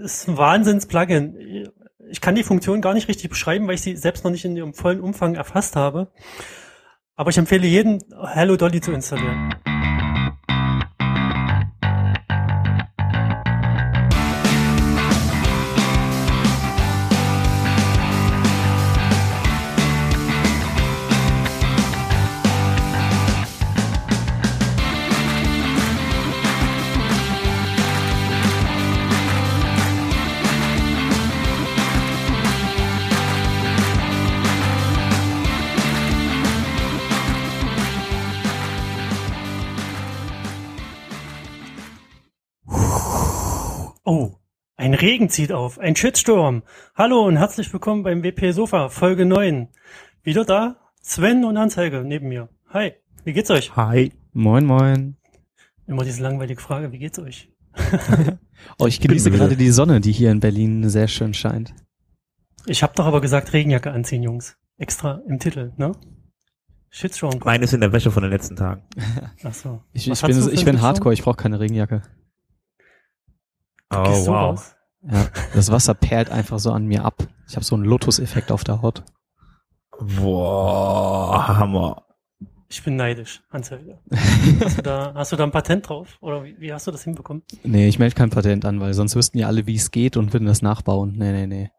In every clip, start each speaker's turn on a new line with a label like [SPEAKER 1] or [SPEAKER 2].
[SPEAKER 1] ist ein Wahnsinns-Plugin. Ich kann die Funktion gar nicht richtig beschreiben, weil ich sie selbst noch nicht in ihrem vollen Umfang erfasst habe. Aber ich empfehle jedem, Hello Dolly zu installieren. Regen zieht auf, ein Shitstorm. Hallo und herzlich willkommen beim WP Sofa, Folge 9. Wieder da, Sven und Anzeige neben mir. Hi, wie geht's euch?
[SPEAKER 2] Hi. Moin, moin.
[SPEAKER 1] Immer diese langweilige Frage, wie geht's euch?
[SPEAKER 2] oh, ich genieße gerade die Sonne, die hier in Berlin sehr schön scheint.
[SPEAKER 1] Ich habe doch aber gesagt, Regenjacke anziehen, Jungs. Extra im Titel, ne?
[SPEAKER 3] Shitstorm. Meine ist in der Wäsche von den letzten Tagen.
[SPEAKER 2] Ach so. Ich, ich bin, ich bin Hardcore, ich brauche keine Regenjacke.
[SPEAKER 1] Du oh, wow. So raus.
[SPEAKER 2] Ja, das Wasser perlt einfach so an mir ab. Ich habe so einen Lotus-Effekt auf der Haut.
[SPEAKER 3] Boah, Hammer.
[SPEAKER 1] Ich bin neidisch, Anzeige. hast, du da, hast du da ein Patent drauf? Oder wie, wie hast du das hinbekommen?
[SPEAKER 2] Nee, ich melde kein Patent an, weil sonst wüssten ja alle, wie es geht und würden das nachbauen. Nee, nee, nee.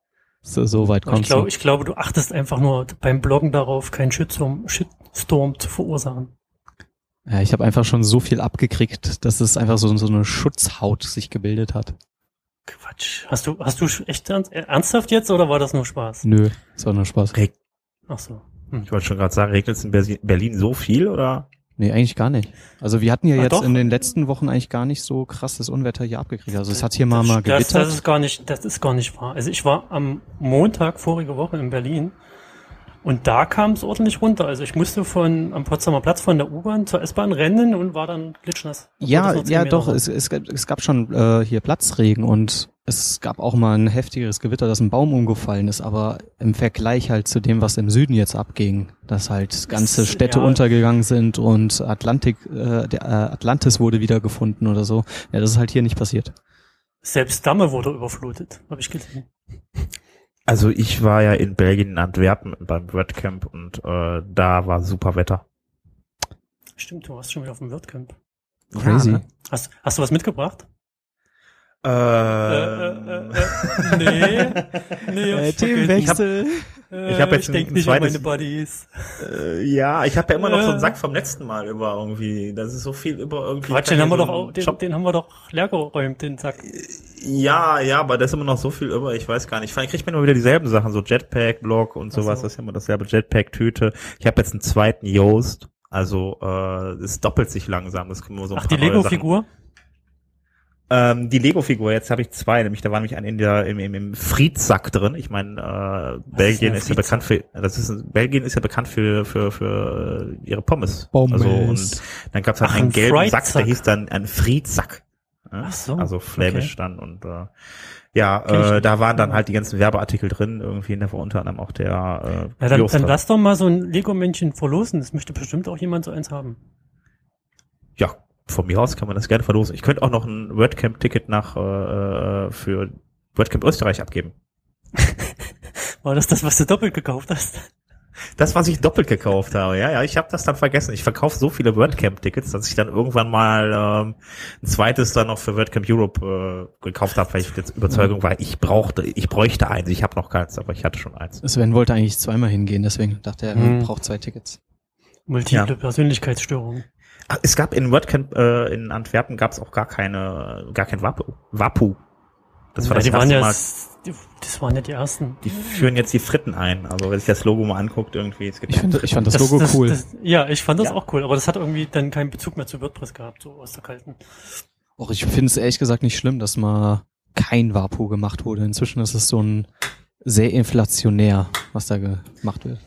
[SPEAKER 2] So, so weit kommst
[SPEAKER 1] ich glaub, du. Ich glaube, du achtest einfach nur beim Bloggen darauf, keinen Shitstorm, Shitstorm zu verursachen.
[SPEAKER 2] Ja, ich habe einfach schon so viel abgekriegt, dass es einfach so, so eine Schutzhaut sich gebildet hat.
[SPEAKER 1] Quatsch. Hast du, hast du echt ernsthaft jetzt oder war das nur Spaß?
[SPEAKER 2] Nö, es war nur Spaß.
[SPEAKER 3] Reg Ach so. Hm. Ich wollte schon gerade sagen, regnet es in Berlin so viel oder?
[SPEAKER 2] Nee, eigentlich gar nicht. Also wir hatten ja ah, jetzt doch. in den letzten Wochen eigentlich gar nicht so krasses Unwetter hier abgekriegt. Also es hat hier mal mal gewittert.
[SPEAKER 1] Das, das ist gar nicht, das ist gar nicht wahr. Also ich war am Montag vorige Woche in Berlin und da kam es ordentlich runter. Also ich musste von am Potsdamer Platz von der U-Bahn zur S-Bahn rennen und war dann glitschnass.
[SPEAKER 2] Ja, ja, doch. Es, es, es gab schon äh, hier Platzregen und es gab auch mal ein heftigeres Gewitter, dass ein Baum umgefallen ist, aber im Vergleich halt zu dem, was im Süden jetzt abging, dass halt ganze Städte ja. untergegangen sind und Atlantik, äh, der äh, Atlantis wurde wiedergefunden oder so. Ja, das ist halt hier nicht passiert.
[SPEAKER 1] Selbst Damme wurde überflutet, habe ich gesehen.
[SPEAKER 3] Also ich war ja in Belgien in Antwerpen beim WordCamp und äh, da war super Wetter.
[SPEAKER 1] Stimmt, du warst schon wieder auf dem WordCamp.
[SPEAKER 2] Crazy. Ja, ne?
[SPEAKER 1] hast, hast du was mitgebracht?
[SPEAKER 3] Äh, äh, äh,
[SPEAKER 1] äh, nee, nee,
[SPEAKER 2] äh, Themenwechsel.
[SPEAKER 3] Ich habe jetzt
[SPEAKER 1] ich denk nicht zweites, an meine Buddies.
[SPEAKER 3] Äh, ja, ich habe ja immer noch so einen Sack vom letzten Mal über irgendwie. Das ist so viel über irgendwie.
[SPEAKER 1] Quatsch, den haben wir doch, auch, den, den, haben wir doch leer geräumt, den Sack.
[SPEAKER 3] Ja, ja, aber da ist immer noch so viel über. Ich weiß gar nicht. Ich kriegt man immer wieder dieselben Sachen, so Jetpack, Blog und sowas. So. Das ist ja immer dasselbe Jetpack-Tüte. Ich habe jetzt einen zweiten Yoast. Also äh, es doppelt sich langsam. Das können wir so
[SPEAKER 1] Ach, die Lego-Figur?
[SPEAKER 3] Ähm, die Lego-Figur, jetzt habe ich zwei, nämlich da war nämlich ein in der im, im, im Friedsack drin. Ich meine, äh, Belgien ist, ist ja bekannt für das ist Belgien ist ja bekannt für für für ihre Pommes.
[SPEAKER 2] Pommes.
[SPEAKER 3] Also und dann gab es halt Ach, einen ein gelben Sack, der hieß dann ein Friedsack.
[SPEAKER 1] Ja? Ach so.
[SPEAKER 3] Also flämisch okay. dann und äh, ja, äh, da waren dann halt die ganzen Werbeartikel drin, irgendwie, da war unter anderem auch der
[SPEAKER 1] äh, Ja, dann, dann lass doch mal so ein Lego-Männchen verlosen, das möchte bestimmt auch jemand so eins haben.
[SPEAKER 3] Von mir aus kann man das gerne verlosen. Ich könnte auch noch ein WordCamp-Ticket nach äh, äh für WordCamp Österreich abgeben.
[SPEAKER 1] War das das, was du doppelt gekauft hast?
[SPEAKER 3] Das, was ich doppelt gekauft habe, ja, ja, ich habe das dann vergessen. Ich verkaufe so viele WordCamp-Tickets, dass ich dann irgendwann mal ähm, ein zweites dann noch für WordCamp Europe äh, gekauft habe, weil ich jetzt Überzeugung war, ich brauchte, ich bräuchte eins. Ich habe noch keins, aber ich hatte schon eins.
[SPEAKER 2] Sven wollte eigentlich zweimal hingehen, deswegen dachte er, er hm. braucht zwei Tickets.
[SPEAKER 1] Multiple ja. Persönlichkeitsstörung.
[SPEAKER 3] Ach, es gab in WordCamp äh, in Antwerpen gab es auch gar keine, gar kein Wapu. Wapu.
[SPEAKER 1] Das war ja, das die waren ja, Mal. Das waren ja die ersten.
[SPEAKER 3] Die führen jetzt die Fritten ein. Also wenn sich das Logo mal anguckt, irgendwie. Es
[SPEAKER 2] gibt ich, find, ich fand das, das Logo
[SPEAKER 1] das,
[SPEAKER 2] cool.
[SPEAKER 1] Das, ja, ich fand das ja. auch cool, aber das hat irgendwie dann keinen Bezug mehr zu WordPress gehabt, so aus der kalten.
[SPEAKER 2] Och, ich finde es ehrlich gesagt nicht schlimm, dass mal kein Wapu gemacht wurde. Inzwischen ist es so ein sehr inflationär, was da gemacht wird.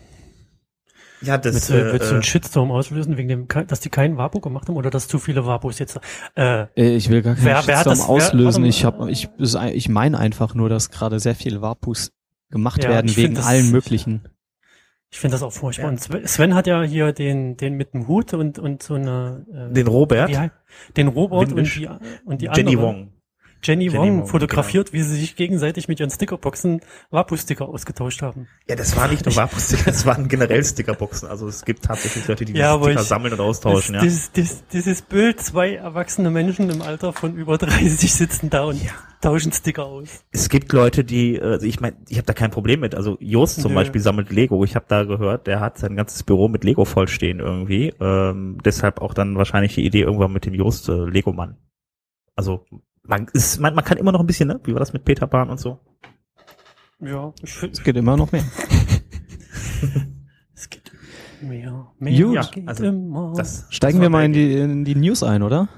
[SPEAKER 1] Ja, das willst, äh, willst du einen äh, Shitstorm auslösen, wegen dem, dass die keinen Vapo gemacht haben oder dass zu viele Vapos jetzt?
[SPEAKER 2] Äh, äh ich will gar keinen wer, Shitstorm wer das, auslösen. Wer, ich habe, ich, ich meine einfach nur, dass gerade sehr viele Vapos gemacht ja, werden wegen das, allen möglichen.
[SPEAKER 1] Ich finde das auch furchtbar. Ja. Und Sven hat ja hier den, den mit dem Hut und und so eine.
[SPEAKER 3] Äh, den Robert.
[SPEAKER 1] Die, den Robert und die und die
[SPEAKER 3] Jenny andere. Wong.
[SPEAKER 1] Jenny,
[SPEAKER 3] Jenny
[SPEAKER 1] Wong
[SPEAKER 3] Wong,
[SPEAKER 1] fotografiert, wie sie sich gegenseitig mit ihren Stickerboxen Wapu-Sticker ausgetauscht haben.
[SPEAKER 3] Ja, das war nicht nur Vapo-Sticker, das waren generell Stickerboxen. Also es gibt tatsächlich Leute, die
[SPEAKER 1] Ja,
[SPEAKER 3] Sticker
[SPEAKER 1] ich-
[SPEAKER 3] sammeln und austauschen,
[SPEAKER 1] das,
[SPEAKER 3] ja.
[SPEAKER 1] das, das, dieses Bild, zwei erwachsene Menschen im Alter von über 30 sitzen da und tauschen Sticker aus.
[SPEAKER 3] Es gibt Leute, die, also ich meine, ich habe da kein Problem mit. Also Jost zum
[SPEAKER 1] Nö.
[SPEAKER 3] Beispiel sammelt Lego. Ich habe da gehört, der hat sein ganzes Büro mit Lego vollstehen irgendwie. Ähm, deshalb auch dann wahrscheinlich die Idee irgendwann mit dem Jost äh, Lego-Mann. Also man ist, man, man kann immer noch ein bisschen, ne? Wie war das mit Peter Pan und so?
[SPEAKER 1] Ja, ich finde,
[SPEAKER 2] Es geht immer noch mehr.
[SPEAKER 1] es geht mehr, mehr
[SPEAKER 2] Gut,
[SPEAKER 1] geht
[SPEAKER 3] also
[SPEAKER 1] immer.
[SPEAKER 3] Das,
[SPEAKER 2] Steigen
[SPEAKER 3] das
[SPEAKER 2] wir mal in die, in die News ein, oder?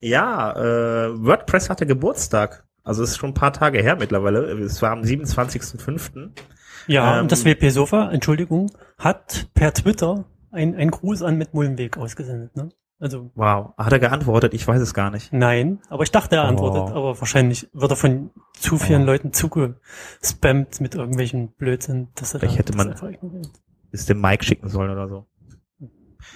[SPEAKER 3] Ja, äh, WordPress hatte Geburtstag. Also es ist schon ein paar Tage her mittlerweile. Es war am 27.05.
[SPEAKER 1] ja,
[SPEAKER 3] ähm,
[SPEAKER 1] und das WP Sofa, Entschuldigung, hat per Twitter ein, ein Gruß an mit Mullenweg ausgesendet, ne? Also,
[SPEAKER 3] Wow. Hat er geantwortet? Ich weiß es gar nicht.
[SPEAKER 1] nein, aber ich dachte, er antwortet,
[SPEAKER 3] Oh.
[SPEAKER 1] aber wahrscheinlich wird er von zu vielen
[SPEAKER 3] Oh.
[SPEAKER 1] Leuten zugespammt mit irgendwelchen Blödsinn, dass er
[SPEAKER 3] Vielleicht
[SPEAKER 1] da,
[SPEAKER 3] hätte
[SPEAKER 1] das
[SPEAKER 3] man-. Ist dem Mike schicken sollen oder so.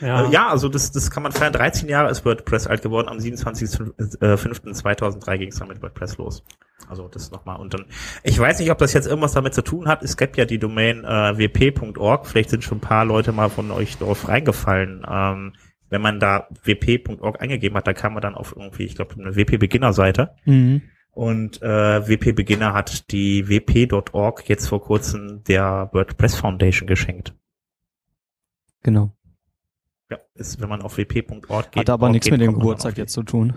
[SPEAKER 1] Ja,
[SPEAKER 3] Äh, ja, also das, das kann man feiern. 13 Jahre ist WordPress alt geworden. Am 27.05.2003 ging es dann mit WordPress los. Also das nochmal. Und dann, ich weiß nicht, ob das jetzt irgendwas damit zu tun hat. Es gibt ja die Domain äh, wp.org. Vielleicht sind schon ein paar Leute mal von euch darauf reingefallen. Ähm, wenn man da wp.org eingegeben hat, da kam man dann auf irgendwie, ich glaube, eine WP-Beginner-Seite.
[SPEAKER 2] Mhm.
[SPEAKER 3] Und äh, WP Beginner hat die wp.org jetzt vor kurzem der WordPress Foundation geschenkt.
[SPEAKER 2] Genau.
[SPEAKER 3] Ja, ist, wenn man auf wp.org geht.
[SPEAKER 2] Hat aber nichts
[SPEAKER 3] geht,
[SPEAKER 2] mit dem Geburtstag jetzt zu tun.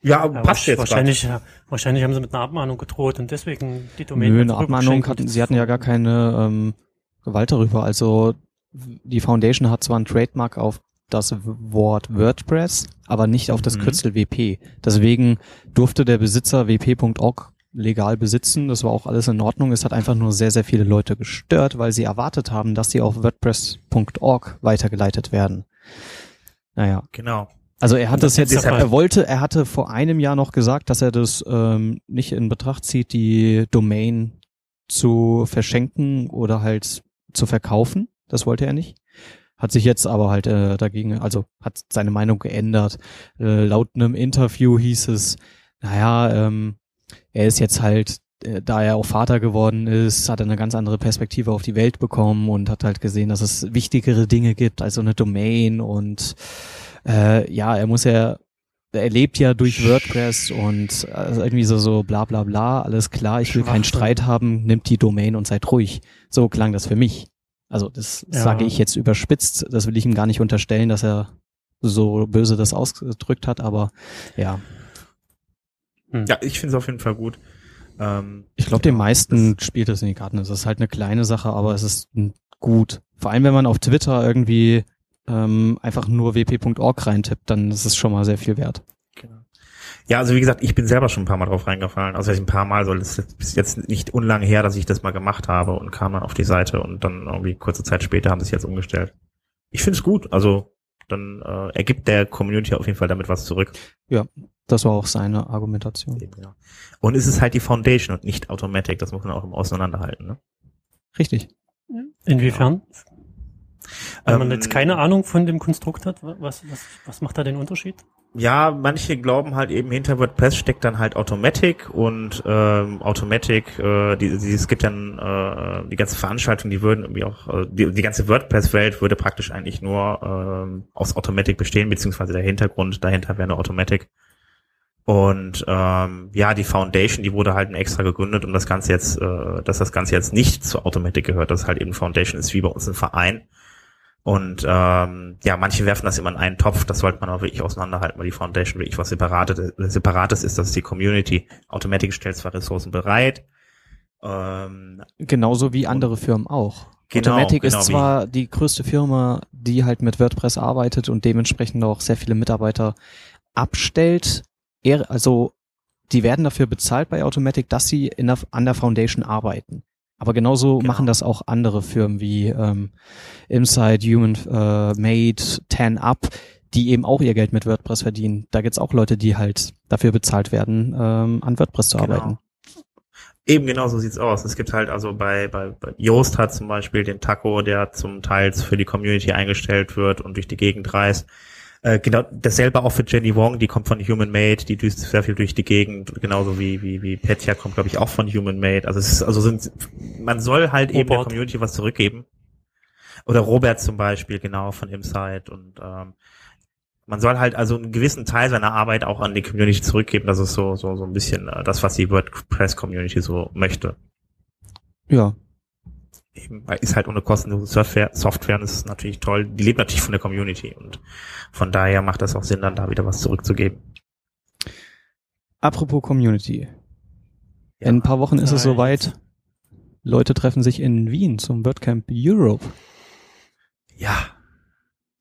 [SPEAKER 3] Ja,
[SPEAKER 1] Ja,
[SPEAKER 3] passt jetzt
[SPEAKER 1] wahrscheinlich, ja, wahrscheinlich haben sie mit einer Abmahnung gedroht und deswegen die Domain.
[SPEAKER 2] Nö, eine Abmahnung hatten, sie hatten ja gar keine ähm, Gewalt darüber. Also die Foundation hat zwar ein Trademark auf das Wort WordPress, aber nicht auf das
[SPEAKER 3] Mhm.
[SPEAKER 2] Kürzel WP. Deswegen durfte der Besitzer wp.org legal besitzen. Das war auch alles in Ordnung. Es hat einfach nur sehr, sehr viele Leute gestört, weil sie erwartet haben, dass sie auf WordPress.org weitergeleitet werden. Naja,
[SPEAKER 3] Genau.
[SPEAKER 2] also er hat
[SPEAKER 1] Das
[SPEAKER 2] das jetzt, er wollte, er hatte vor einem Jahr noch gesagt, dass er das ähm, nicht in Betracht zieht, die Domain zu verschenken oder halt zu verkaufen. Das wollte er nicht. Hat sich jetzt aber halt äh, dagegen, also hat seine Meinung geändert. Äh, laut einem Interview hieß es, naja, ähm, er ist jetzt halt, äh, da er auch Vater geworden ist, hat er eine ganz andere Perspektive auf die Welt bekommen und hat halt gesehen, dass es wichtigere Dinge gibt als so eine Domain und äh, ja, er muss ja, er lebt ja durch WordPress und also irgendwie so, so bla bla bla, alles klar, ich will keinen. Streit haben, nimmt die Domain und seid ruhig. So klang das für mich. Also das
[SPEAKER 1] Ja.
[SPEAKER 2] sage ich jetzt überspitzt, das will ich ihm gar nicht unterstellen, dass er so böse das ausgedrückt hat, aber ja,
[SPEAKER 3] Ja, ich finde es auf jeden Fall gut. Ähm,
[SPEAKER 2] ich glaube, den meisten spielt das in die Karten. Es ist halt eine kleine Sache, aber es ist mm, gut. Vor allem, wenn man auf Twitter irgendwie ähm, einfach nur wp.org reintippt, dann ist es schon mal sehr viel wert.
[SPEAKER 3] Genau. Ja, also wie gesagt, ich bin selber schon ein paar Mal drauf reingefallen. Also ein paar Mal soll es ist jetzt nicht unlang her, dass ich das mal gemacht habe und kam dann auf die Seite und dann irgendwie kurze Zeit später haben sie es jetzt umgestellt. Ich finde es gut. Also dann äh, ergibt der Community auf jeden Fall damit was zurück.
[SPEAKER 2] Das war auch seine Argumentation.
[SPEAKER 3] Eben, ja. Und es ist halt die Foundation und nicht Automatic. Das muss man auch im Auseinanderhalten. Ne?
[SPEAKER 2] Richtig.
[SPEAKER 1] Inwiefern? Wenn man
[SPEAKER 3] Ähm,
[SPEAKER 1] jetzt keine Ahnung von dem Konstrukt hat, wa- was, was, was macht da den Unterschied?
[SPEAKER 3] Ja, manche glauben halt eben hinter WordPress steckt dann halt Automatic und ähm, Automatic, äh, die, die, es gibt dann äh, die ganze Veranstaltung, die würden irgendwie auch, äh, die, die ganze WordPress-Welt würde praktisch eigentlich nur ähm, aus Automatic bestehen, beziehungsweise der Hintergrund dahinter wäre eine Automatic. Und ähm, ja, die Foundation, die wurde halt extra gegründet, um das Ganze jetzt, äh, dass das Ganze jetzt nicht zu Automatic gehört, dass halt eben Foundation ist wie bei uns ein Verein. Und ähm, ja, manche werfen das immer in einen Topf, das sollte man auch wirklich auseinanderhalten, weil die Foundation wirklich was Separates, Separates ist, das ist die Community. Automatic stellt zwar Ressourcen bereit, ähm,
[SPEAKER 2] Genauso wie andere Firmen auch.
[SPEAKER 3] Genau,
[SPEAKER 2] Automatic
[SPEAKER 3] genau
[SPEAKER 2] ist
[SPEAKER 3] wie-
[SPEAKER 2] zwar die größte Firma, die halt mit WordPress arbeitet und dementsprechend auch sehr viele Mitarbeiter abstellt. Er, also die werden dafür bezahlt bei Automatic, dass sie in der, an der Foundation arbeiten. Aber genauso
[SPEAKER 3] Genau.
[SPEAKER 2] machen das auch andere Firmen wie ähm, Inside, Human äh, Made, Ten Up, die eben auch ihr Geld mit WordPress verdienen. Da gibt's auch Leute, die halt dafür bezahlt werden, ähm, an WordPress zu
[SPEAKER 3] Genau.
[SPEAKER 2] arbeiten.
[SPEAKER 3] Eben genau so sieht's aus. Es gibt halt also bei, bei, bei Yoast hat zum Beispiel den Taco, der zum Teil für die Community eingestellt wird und durch die Gegend reist. Äh, genau, dasselbe auch für Jenny Wong, die kommt von Human Made, die düst sehr viel durch die Gegend, genauso wie, wie, wie Petya kommt, glaube ich, auch von Human Made. Also es ist, also sind, man soll halt eben der
[SPEAKER 1] Robert.
[SPEAKER 3] Community was zurückgeben. Oder Robert zum Beispiel, genau, von Inside und ähm, man soll halt also einen gewissen Teil seiner Arbeit auch an die Community zurückgeben. Das ist so, so, so ein bisschen äh, das, was die WordPress-Community so möchte.
[SPEAKER 2] Ja.
[SPEAKER 3] Eben, weil ist halt ohne kostenlose Software, Software und das ist natürlich toll. Die lebt natürlich von der Community und von daher macht das auch Sinn, dann da wieder was zurückzugeben.
[SPEAKER 2] Apropos Community. In ein paar Wochen ist es soweit. Leute treffen sich in Wien zum WordCamp Europe.
[SPEAKER 3] Ja,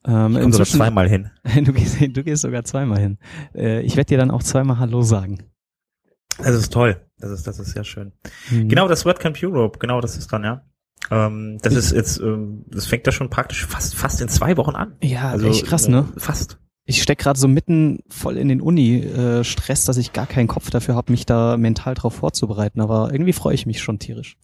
[SPEAKER 2] Ähm,
[SPEAKER 3] ich komme sogar zweimal hin.
[SPEAKER 2] du, gehst, du gehst sogar zweimal hin. Äh, ich werde dir dann auch zweimal Hallo sagen.
[SPEAKER 3] Das ist toll. Das ist, das ist sehr schön.
[SPEAKER 2] Hm.
[SPEAKER 3] Genau, das WordCamp Europe, genau, das ist dann, ja. Ähm, das ist jetzt, ähm, das fängt ja schon praktisch fast, fast in zwei Wochen an.
[SPEAKER 2] Ja,
[SPEAKER 3] Also
[SPEAKER 2] echt krass, ne?
[SPEAKER 3] äh, Fast.
[SPEAKER 2] Ich steck gerade so mitten voll in den Uni-Stress, dass ich gar keinen Kopf dafür habe, mich da mental drauf vorzubereiten. Aber irgendwie freue ich mich schon tierisch.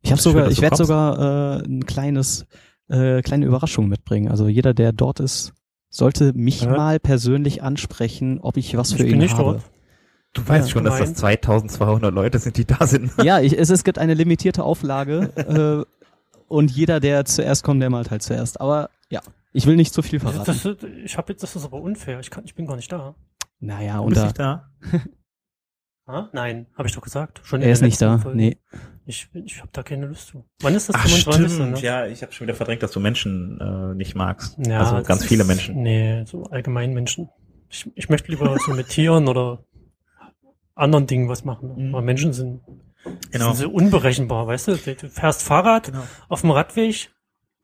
[SPEAKER 2] Ich habe
[SPEAKER 3] schön,
[SPEAKER 2] sogar, ich werde sogar äh, ein kleines, äh, kleine Überraschung mitbringen. Also jeder, der dort ist, sollte mich
[SPEAKER 1] Ja.
[SPEAKER 2] mal persönlich ansprechen, ob ich was
[SPEAKER 1] Ich
[SPEAKER 2] für
[SPEAKER 1] bin
[SPEAKER 2] ihn
[SPEAKER 1] nicht
[SPEAKER 2] habe.
[SPEAKER 1] dort.
[SPEAKER 3] Du weißt
[SPEAKER 2] Ja,
[SPEAKER 3] schon, dass das
[SPEAKER 1] gemeint.
[SPEAKER 3] 2200 Leute sind, die da sind.
[SPEAKER 2] Ja, ich, es, es gibt eine limitierte Auflage äh, und jeder, der zuerst kommt, der malt halt zuerst. Aber ja, ich will nicht zu viel verraten.
[SPEAKER 1] Das, ist- ich habe jetzt, das ist aber unfair. Ich kann, ich bin gar nicht da.
[SPEAKER 2] naja,
[SPEAKER 3] Du
[SPEAKER 2] und
[SPEAKER 3] bist
[SPEAKER 2] da,
[SPEAKER 3] nicht da.
[SPEAKER 1] Ah, Nein, habe ich doch gesagt. Schon
[SPEAKER 2] er ist nicht da.
[SPEAKER 1] Folge.
[SPEAKER 2] Nee.
[SPEAKER 1] Ich, ich habe da keine Lust zu. Wann ist das?
[SPEAKER 3] Ach
[SPEAKER 1] 25.
[SPEAKER 3] stimmt,
[SPEAKER 1] Ne?
[SPEAKER 3] ja, ich habe schon wieder verdrängt, dass du Menschen äh, nicht magst.
[SPEAKER 1] Ja,
[SPEAKER 3] also
[SPEAKER 1] das
[SPEAKER 3] ganz viele
[SPEAKER 1] ist-
[SPEAKER 3] Menschen.
[SPEAKER 1] Nee, so allgemein Menschen. Ich, ich möchte lieber so mit Tieren oder anderen Dingen was machen.
[SPEAKER 3] Mhm.
[SPEAKER 1] Aber Menschen sind,
[SPEAKER 3] Genau.
[SPEAKER 1] sind so unberechenbar, weißt du? Du, fährst Fahrrad
[SPEAKER 3] Genau.
[SPEAKER 1] auf dem Radweg,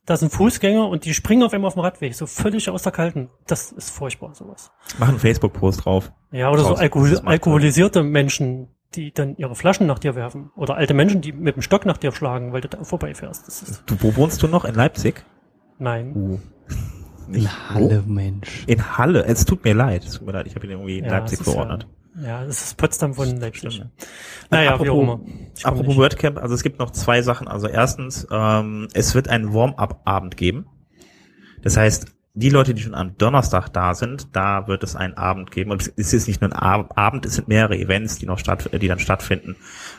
[SPEAKER 1] da sind Fußgänger und die springen auf einmal auf dem Radweg, so völlig aus der Kalten. Das ist furchtbar, sowas.
[SPEAKER 3] Mach einen Facebook-Post drauf.
[SPEAKER 1] Ja, oder so
[SPEAKER 3] Draußen,
[SPEAKER 1] Alkohol,
[SPEAKER 3] das
[SPEAKER 1] alkoholisierte Menschen, die dann ihre Flaschen nach dir werfen. Oder alte Menschen, die mit dem Stock nach dir schlagen, weil du da vorbeifährst. Das ist,
[SPEAKER 3] Du, wo wohnst du noch? In Leipzig?
[SPEAKER 1] nein.
[SPEAKER 3] Uh.
[SPEAKER 2] In Halle, Mensch.
[SPEAKER 3] In Halle. Es tut mir leid. Es tut mir leid. Ich habe ihn irgendwie in
[SPEAKER 1] Ja,
[SPEAKER 3] Leipzig
[SPEAKER 1] das ist
[SPEAKER 3] verordnet.
[SPEAKER 1] Ja, ja, das ist Potsdam von Leipzig. Naja, wie auch
[SPEAKER 3] Apropos-
[SPEAKER 1] immer. Ich
[SPEAKER 3] Apropos. WordCamp, also es gibt noch zwei Sachen. Also erstens, ähm, es wird einen Warm-up-Abend geben. Das heißt, die Leute, die schon am Donnerstag da sind, da wird es einen Abend geben. Und es ist nicht nur ein Ab- Abend, es sind mehrere Events, die noch statt, die dann stattfinden.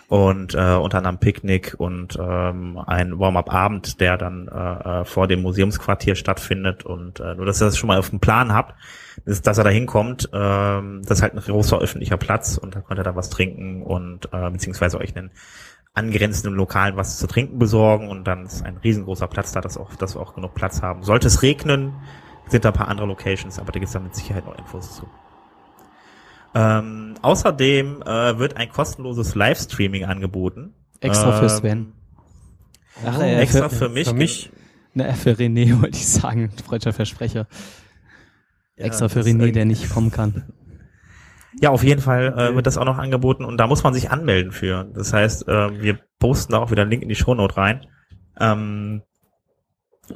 [SPEAKER 3] Und äh, unter anderem Picknick und ähm, ein Warm-up-Abend, der dann äh, äh, vor dem Museumsquartier stattfindet. Und äh, nur, dass ihr das schon mal auf dem Plan habt, ist, dass er da hinkommt. Ähm, das ist halt ein großer öffentlicher Platz und da könnt ihr da was trinken und äh, beziehungsweise euch einen angrenzenden Lokalen was zu trinken besorgen und dann ist ein riesengroßer Platz da, dass, auch, dass wir auch genug Platz haben. Sollte es regnen, sind da ein paar andere Locations, aber da gibt es dann mit Sicherheit noch Infos zu. Ähm, außerdem äh, wird ein kostenloses Livestreaming angeboten.
[SPEAKER 2] Extra für
[SPEAKER 3] Ähm,
[SPEAKER 2] Sven. Ach, äh,
[SPEAKER 3] Extra
[SPEAKER 2] für,
[SPEAKER 3] für mich.
[SPEAKER 1] Für mich.
[SPEAKER 2] na, für René wollte ich sagen, freudscher Versprecher.
[SPEAKER 3] Ja,
[SPEAKER 2] Extra für René, der nicht kommen kann.
[SPEAKER 3] Ja, auf jeden Fall äh, wird das auch noch angeboten und da muss man sich anmelden für. Das heißt, äh, wir posten da auch wieder einen Link in die Shownote rein. Ähm,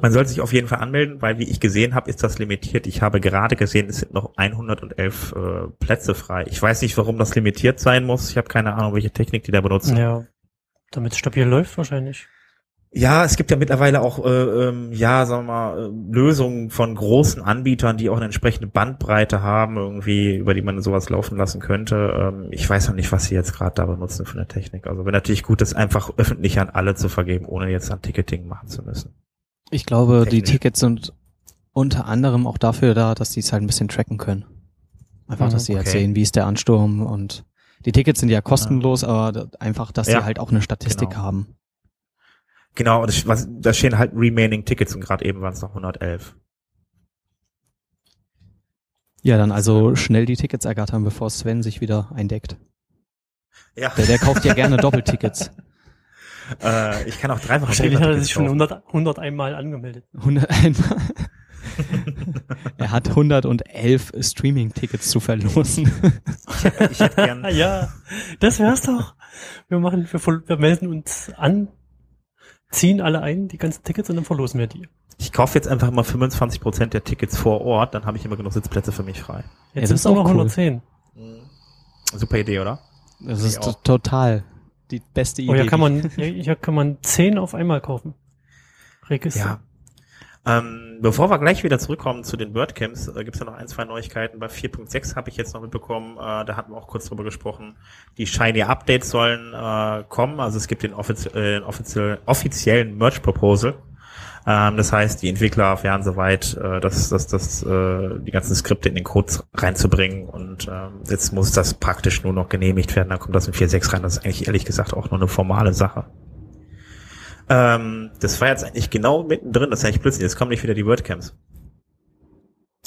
[SPEAKER 3] man sollte sich auf jeden Fall anmelden, weil wie ich gesehen habe, ist das limitiert. Ich habe gerade gesehen, es sind noch 111 äh, Plätze frei. Ich weiß nicht, warum das limitiert sein muss. Ich habe keine Ahnung, welche Technik die da benutzen.
[SPEAKER 1] Ja. Damit es stabil läuft wahrscheinlich.
[SPEAKER 3] Ja, es gibt ja mittlerweile auch, äh, ähm, ja, sagen wir mal, äh, Lösungen von großen Anbietern, die auch eine entsprechende Bandbreite haben, irgendwie, über die man sowas laufen lassen könnte. Ähm, ich weiß noch nicht, was sie jetzt gerade da benutzen für eine Technik. Also wäre natürlich gut, das einfach öffentlich an alle zu vergeben, ohne jetzt ein Ticketing machen zu müssen.
[SPEAKER 2] Ich glaube, die
[SPEAKER 3] Technisch.
[SPEAKER 2] Tickets sind unter anderem auch dafür da, dass die es halt ein bisschen tracken können. Einfach, dass sie halt
[SPEAKER 3] Okay.
[SPEAKER 2] sehen, wie ist der Ansturm und die Tickets sind ja kostenlos, aber da- einfach, dass sie
[SPEAKER 3] Ja,
[SPEAKER 2] halt auch eine Statistik
[SPEAKER 3] genau.
[SPEAKER 2] haben.
[SPEAKER 3] Genau, das, was, da stehen halt Remaining Tickets und gerade eben waren es noch 111.
[SPEAKER 2] Ja, dann also schnell die Tickets ergattern, bevor Sven sich wieder eindeckt.
[SPEAKER 3] Ja,
[SPEAKER 2] Der, der kauft ja gerne Doppeltickets.
[SPEAKER 3] äh, ich kann auch dreifach
[SPEAKER 1] Wahrscheinlich hat er sich schon
[SPEAKER 3] kaufen.
[SPEAKER 1] 100, 100 einmal angemeldet.
[SPEAKER 2] 101 er hat 111 Streaming-Tickets zu verlosen.
[SPEAKER 3] Ich hätte gern,
[SPEAKER 1] Ah, ja, das wär's doch. Wir machen, wir, wir melden uns an, ziehen alle ein, die ganzen Tickets und dann verlosen wir die.
[SPEAKER 3] ich kaufe jetzt einfach mal 25% der Tickets vor Ort, dann habe ich immer genug Sitzplätze für mich frei.
[SPEAKER 2] Ja,
[SPEAKER 1] Jetzt
[SPEAKER 2] das
[SPEAKER 1] sind
[SPEAKER 2] ist
[SPEAKER 1] es nur noch
[SPEAKER 2] auch cool.
[SPEAKER 1] 110.
[SPEAKER 3] Super Idee, oder?
[SPEAKER 2] Das ist
[SPEAKER 3] auch.
[SPEAKER 2] to- total die beste Idee.
[SPEAKER 1] Oh, hier kann man, hier, hier kann man 10 auf einmal kaufen. Register.
[SPEAKER 3] Ja. Ähm, bevor wir gleich wieder zurückkommen zu den WordCamps, äh, gibt es ja noch ein, zwei Neuigkeiten. Bei 4.6 habe ich jetzt noch mitbekommen, äh, da hatten wir auch kurz drüber gesprochen. Die Shiny Updates sollen äh, kommen, also es gibt den offizie äh, offiziell, offiziellen Merch Proposal. Ähm, das heißt, die Entwickler wären soweit, äh, das, das, das, äh, die ganzen Skripte in den Code reinzubringen und ähm, jetzt muss das praktisch nur noch genehmigt werden, dann kommt das in 4.6 rein. Das ist eigentlich ehrlich gesagt auch nur eine formale Sache. Ähm, das war jetzt eigentlich genau mittendrin, das ist eigentlich plötzlich, jetzt kommen nicht wieder die WordCamps.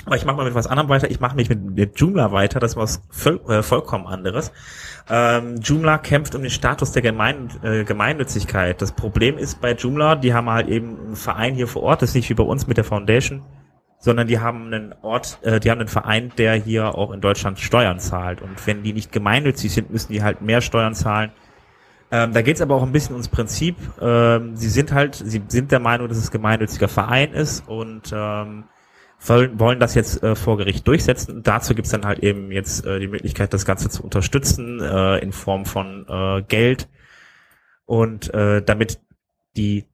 [SPEAKER 3] Aber ich mache mal mit was anderem weiter. Ich mache mich mit, mit Joomla weiter. Das ist was voll, äh, vollkommen anderes. Ähm, Joomla kämpft um den Status der Gemein äh, Gemeinnützigkeit. Das Problem ist bei Joomla, die haben halt eben einen Verein hier vor Ort. Das ist nicht wie bei uns mit der Foundation, sondern die haben einen Ort, äh, die haben einen Verein, der hier auch in Deutschland Steuern zahlt. Und wenn die nicht gemeinnützig sind, müssen die halt mehr Steuern zahlen ähm, da geht es aber auch ein bisschen ums Prinzip. Ähm, sie sind halt, sie sind der Meinung, dass es gemeinnütziger Verein ist und ähm, wollen, wollen das jetzt äh, vor Gericht durchsetzen. dazu gibt es dann halt eben jetzt äh, die Möglichkeit, das Ganze zu unterstützen äh, in Form von äh, Geld und äh, damit die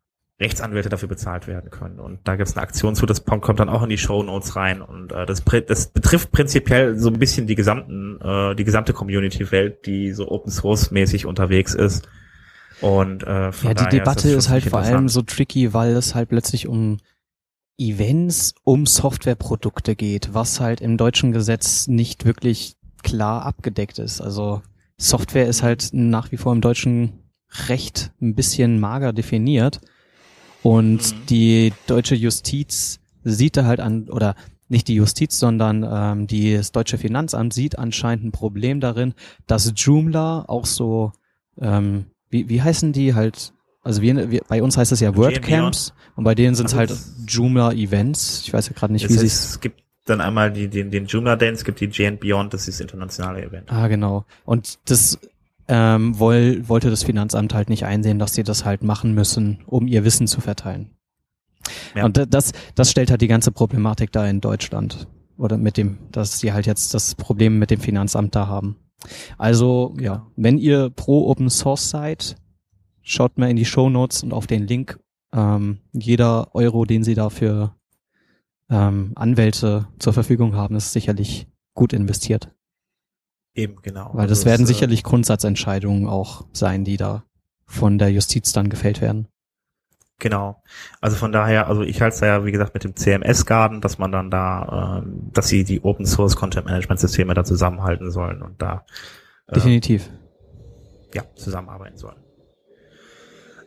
[SPEAKER 3] Rechtsanwälte dafür bezahlt werden können. Und da gibt es eine Aktion zu, das kommt dann auch in die Show Notes rein. Und äh, das, das betrifft prinzipiell so ein bisschen die gesamten, äh, die gesamte Community-Welt, die so Open Source mäßig unterwegs ist. Und äh,
[SPEAKER 2] von ja, die Debatte ist, ist halt vor allem so tricky, weil es halt plötzlich um Events, um Softwareprodukte geht, was halt im deutschen Gesetz nicht wirklich klar abgedeckt ist. Also Software ist halt nach wie vor im deutschen Recht ein bisschen mager definiert. Und mhm. die deutsche Justiz sieht da halt an, oder nicht die Justiz, sondern ähm, die, das deutsche Finanzamt sieht anscheinend ein Problem darin, dass Joomla auch so, ähm, wie, wie heißen die halt, also wir, wir bei uns heißt es ja WordCamps und bei denen sind es also halt Joomla Events. Ich weiß ja gerade nicht, wie sie
[SPEAKER 3] es gibt dann einmal die, den, den Joomla Dance, es gibt die JN Beyond, das ist das internationale Event.
[SPEAKER 2] Ah, genau. Und das ähm, woll, wollte das Finanzamt halt nicht einsehen, dass sie das halt machen müssen, um ihr Wissen zu verteilen. Ja. Und das, das stellt halt die ganze Problematik da in Deutschland. Oder mit dem, dass sie halt jetzt das Problem mit dem Finanzamt da haben. Also, ja, wenn ihr pro Open Source seid, schaut mal in die Show Notes und auf den Link. Ähm, jeder Euro, den sie dafür ähm, Anwälte zur Verfügung haben, ist sicherlich gut investiert.
[SPEAKER 3] Eben, genau.
[SPEAKER 2] Weil das also werden das, äh, sicherlich Grundsatzentscheidungen auch sein, die da von der Justiz dann gefällt werden.
[SPEAKER 3] Genau. Also von daher, also ich halte es ja, wie gesagt, mit dem CMS-Garden, dass man dann da, ähm, dass sie die Open Source Content Management Systeme da zusammenhalten sollen und da
[SPEAKER 2] äh, definitiv
[SPEAKER 3] ja zusammenarbeiten sollen.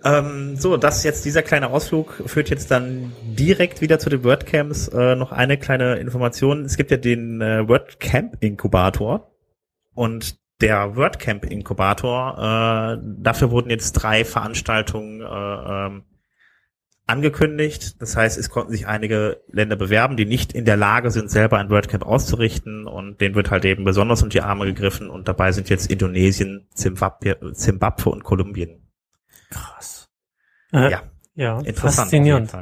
[SPEAKER 3] Ähm, so, das jetzt dieser kleine Ausflug führt jetzt dann direkt wieder zu den WordCamps. Äh, noch eine kleine Information: Es gibt ja den äh, WordCamp Inkubator und der WordCamp Inkubator, äh, dafür wurden jetzt drei Veranstaltungen äh, ähm, angekündigt. Das heißt, es konnten sich einige Länder bewerben, die nicht in der Lage sind, selber ein WordCamp auszurichten und denen wird halt eben besonders unter die Arme gegriffen und dabei sind jetzt Indonesien, Zimbabwe, Zimbabwe und Kolumbien.
[SPEAKER 1] Krass. Äh, ja. Ja, interessant. Faszinierend.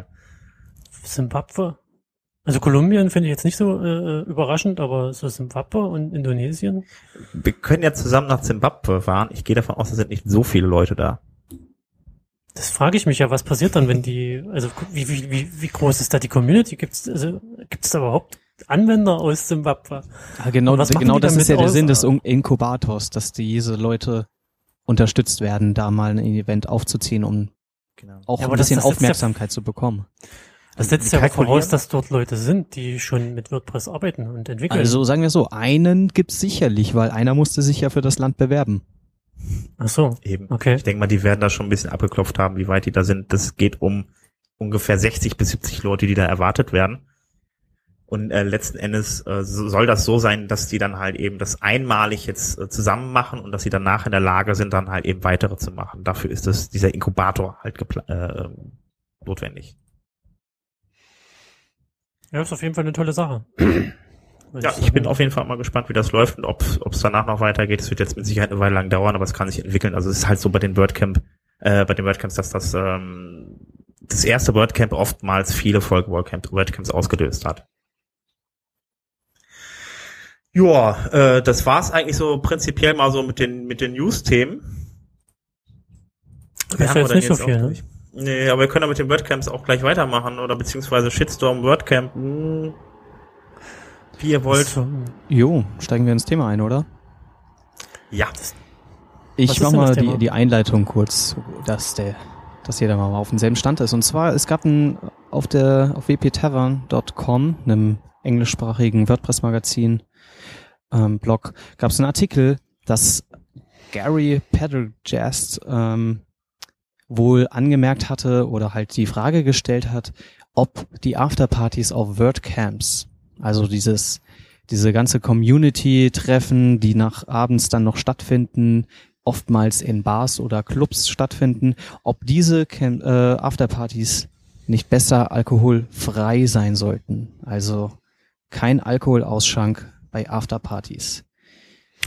[SPEAKER 1] Zimbabwe? Also Kolumbien finde ich jetzt nicht so äh, überraschend, aber so Zimbabwe und Indonesien.
[SPEAKER 3] Wir können ja zusammen nach Zimbabwe fahren. Ich gehe davon aus, es sind nicht so viele Leute da.
[SPEAKER 1] Das frage ich mich ja, was passiert dann, wenn die, also wie, wie, wie, wie groß ist da die Community? Gibt es also, gibt's da überhaupt Anwender aus Zimbabwe?
[SPEAKER 2] Ja, genau, was genau das ist ja der aus? Sinn des Inkubators, dass diese Leute unterstützt werden, da mal ein Event aufzuziehen, um genau. auch ja, ein bisschen das, das Aufmerksamkeit ja, zu bekommen.
[SPEAKER 1] Das setzt ja voraus, dass dort Leute sind, die schon mit WordPress arbeiten und entwickeln.
[SPEAKER 2] Also sagen wir so, einen gibt's sicherlich, weil einer musste sich ja für das Land bewerben.
[SPEAKER 1] Ach so.
[SPEAKER 3] Eben. Okay. Ich denke mal, die werden da schon ein bisschen abgeklopft haben, wie weit die da sind. Das geht um ungefähr 60 bis 70 Leute, die da erwartet werden. Und äh, letzten Endes äh, soll das so sein, dass die dann halt eben das einmalig jetzt äh, zusammen machen und dass sie danach in der Lage sind, dann halt eben weitere zu machen. Dafür ist das dieser Inkubator halt äh, notwendig.
[SPEAKER 1] Ja, ist auf jeden Fall eine tolle Sache.
[SPEAKER 3] ja, ich bin auf jeden Fall mal gespannt, wie das läuft und ob es danach noch weitergeht. Es wird jetzt mit Sicherheit eine Weile lang dauern, aber es kann sich entwickeln. Also es ist halt so bei den WordCamp, äh, bei den WordCamps, dass das ähm, das erste WordCamp oftmals viele Folgen WordCamp, WordCamps ausgelöst hat. Ja, äh, das war's eigentlich so prinzipiell mal so mit den mit den News-Themen.
[SPEAKER 1] Das ist jetzt nicht so viel. Ne?
[SPEAKER 3] Nee, aber wir können ja mit den WordCamps auch gleich weitermachen oder beziehungsweise Shitstorm, WordCamp, hm, wie ihr wollt.
[SPEAKER 2] So. Jo, steigen wir ins Thema ein, oder?
[SPEAKER 3] Ja.
[SPEAKER 2] Ich mach mal die, die Einleitung kurz, dass der, dass jeder mal auf demselben Stand ist. Und zwar, es gab ein, auf der, auf wptavern.com, einem englischsprachigen WordPress-Magazin, ähm, Blog, gab es einen Artikel, dass Gary Pendergast ähm, wohl angemerkt hatte oder halt die Frage gestellt hat, ob die Afterpartys auf WordCamps, also dieses diese ganze Community-Treffen, die nach abends dann noch stattfinden, oftmals in Bars oder Clubs stattfinden, ob diese Cam äh, Afterpartys nicht besser alkoholfrei sein sollten. Also kein Alkoholausschank bei Afterpartys.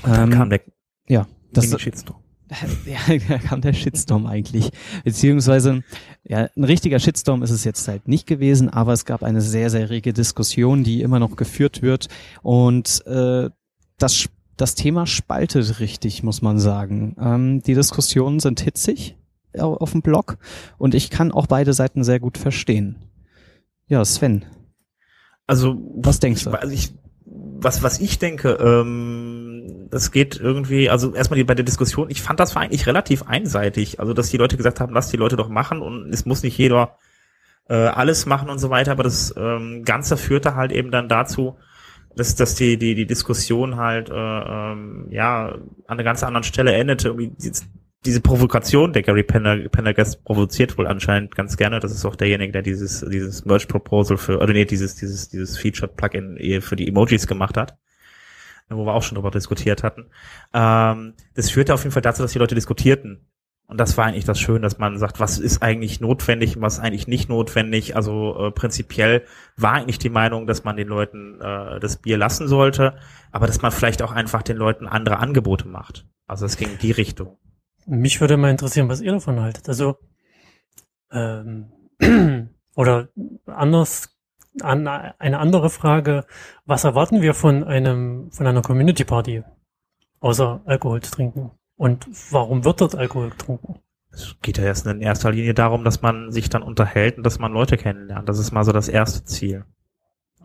[SPEAKER 3] Ähm, kam der
[SPEAKER 2] ja,
[SPEAKER 3] das, Shitstorm.
[SPEAKER 2] ja, da kam der Shitstorm eigentlich. Beziehungsweise, ja, ein richtiger Shitstorm ist es jetzt halt nicht gewesen, aber es gab eine sehr, sehr rege Diskussion, die immer noch geführt wird. Und äh, das, das Thema spaltet richtig, muss man sagen. Ähm, die Diskussionen sind hitzig auf dem Blog und ich kann auch beide Seiten sehr gut verstehen. Ja, Sven.
[SPEAKER 3] Also, was denkst du? Also ich, was, was ich denke, ähm, das geht irgendwie, also erstmal die, bei der Diskussion, ich fand das war eigentlich relativ einseitig. Also, dass die Leute gesagt haben, lass die Leute doch machen und es muss nicht jeder äh, alles machen und so weiter, aber das ähm, Ganze führte halt eben dann dazu, dass, dass die, die, die Diskussion halt äh, ähm, ja an einer ganz anderen Stelle endete. Irgendwie diese Provokation, der Gary Pendergast provoziert wohl anscheinend ganz gerne. Das ist auch derjenige, der dieses, dieses Merge Proposal für, oder nee, dieses, dieses, dieses Featured Plugin für die Emojis gemacht hat. Wo wir auch schon darüber diskutiert hatten. Ähm, das führte auf jeden Fall dazu, dass die Leute diskutierten. Und das war eigentlich das Schöne, dass man sagt, was ist eigentlich notwendig und was eigentlich nicht notwendig. Also äh, prinzipiell war eigentlich die Meinung, dass man den Leuten äh, das Bier lassen sollte, aber dass man vielleicht auch einfach den Leuten andere Angebote macht. Also es ging in die Richtung.
[SPEAKER 1] Mich würde mal interessieren, was ihr davon haltet. Also, ähm, oder anders, an, eine andere Frage, was erwarten wir von einem, von einer Community Party, außer Alkohol zu trinken? Und warum wird dort Alkohol getrunken?
[SPEAKER 3] Es geht ja erst in erster Linie darum, dass man sich dann unterhält und dass man Leute kennenlernt. Das ist mal so das erste Ziel.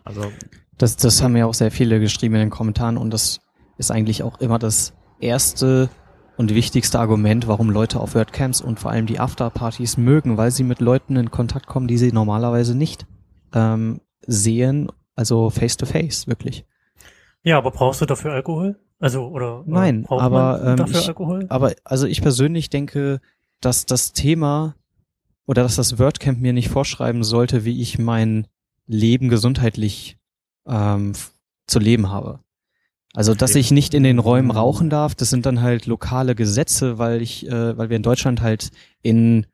[SPEAKER 2] Also. Das, das haben ja auch sehr viele geschrieben in den Kommentaren und das ist eigentlich auch immer das erste und wichtigste Argument, warum Leute auf WordCamps und vor allem die Afterpartys mögen, weil sie mit Leuten in Kontakt kommen, die sie normalerweise nicht ähm, sehen, also face to face, wirklich.
[SPEAKER 1] Ja, aber brauchst du dafür Alkohol? Also oder, oder
[SPEAKER 2] nein, aber ähm, dafür ich, Alkohol? aber also ich persönlich denke, dass das Thema oder dass das WordCamp mir nicht vorschreiben sollte, wie ich mein Leben gesundheitlich ähm, zu leben habe. Also, dass ich nicht in den Räumen rauchen darf, das sind dann halt lokale Gesetze, weil ich, äh, weil wir in Deutschland halt in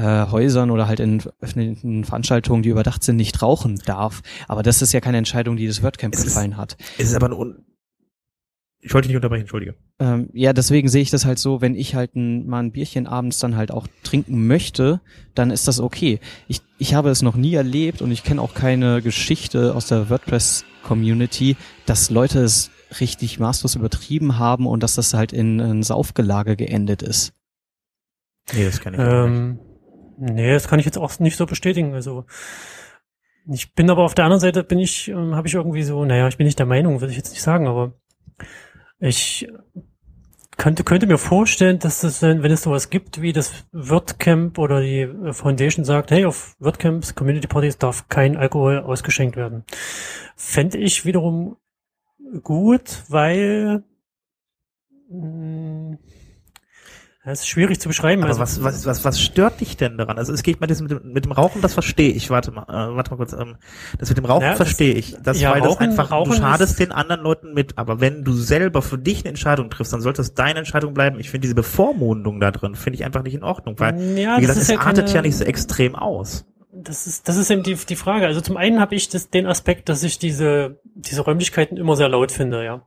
[SPEAKER 2] äh, Häusern oder halt in öffentlichen Veranstaltungen, die überdacht sind, nicht rauchen darf. Aber das ist ja keine Entscheidung, die das WordCamp es gefallen hat.
[SPEAKER 3] Es ist aber ein Un ich wollte dich nicht unterbrechen, entschuldige.
[SPEAKER 2] Ähm, ja, deswegen sehe ich das halt so, wenn ich halt ein, mal ein Bierchen abends dann halt auch trinken möchte, dann ist das okay. Ich, ich habe es noch nie erlebt und ich kenne auch keine Geschichte aus der WordPress-Community, dass Leute es richtig maßlos übertrieben haben und dass das halt in ein Saufgelage geendet ist.
[SPEAKER 1] Nee, das kann ich ähm, nicht. Nee, das kann ich jetzt auch nicht so bestätigen. Also ich bin aber auf der anderen Seite bin ich, ähm, habe ich irgendwie so, naja, ich bin nicht der Meinung, würde ich jetzt nicht sagen, aber ich könnte, könnte mir vorstellen, dass es, wenn es sowas gibt, wie das WordCamp oder die Foundation sagt, hey, auf WordCamps, Community Parties darf kein Alkohol ausgeschenkt werden. Fände ich wiederum gut, weil mh, hm, das ist schwierig zu beschreiben.
[SPEAKER 3] Aber also, was, was, was, was stört dich denn daran? Also es geht mal das mit dem, mit dem Rauchen, das verstehe ich. Warte mal, äh, warte mal kurz. Ähm, das mit dem Rauchen ja, verstehe ich. Das, ja, weil Rauchen, das einfach, Rauchen du schadest den anderen Leuten mit. Aber wenn du selber für dich eine Entscheidung triffst, dann sollte es deine Entscheidung bleiben. Ich finde diese Bevormundung da drin, finde ich einfach nicht in Ordnung. Weil, ja, wie gesagt, es ja artet keine, ja nicht so extrem aus.
[SPEAKER 1] Das ist, das ist eben die, die Frage. Also zum einen habe ich das, den Aspekt, dass ich diese, diese Räumlichkeiten immer sehr laut finde, ja.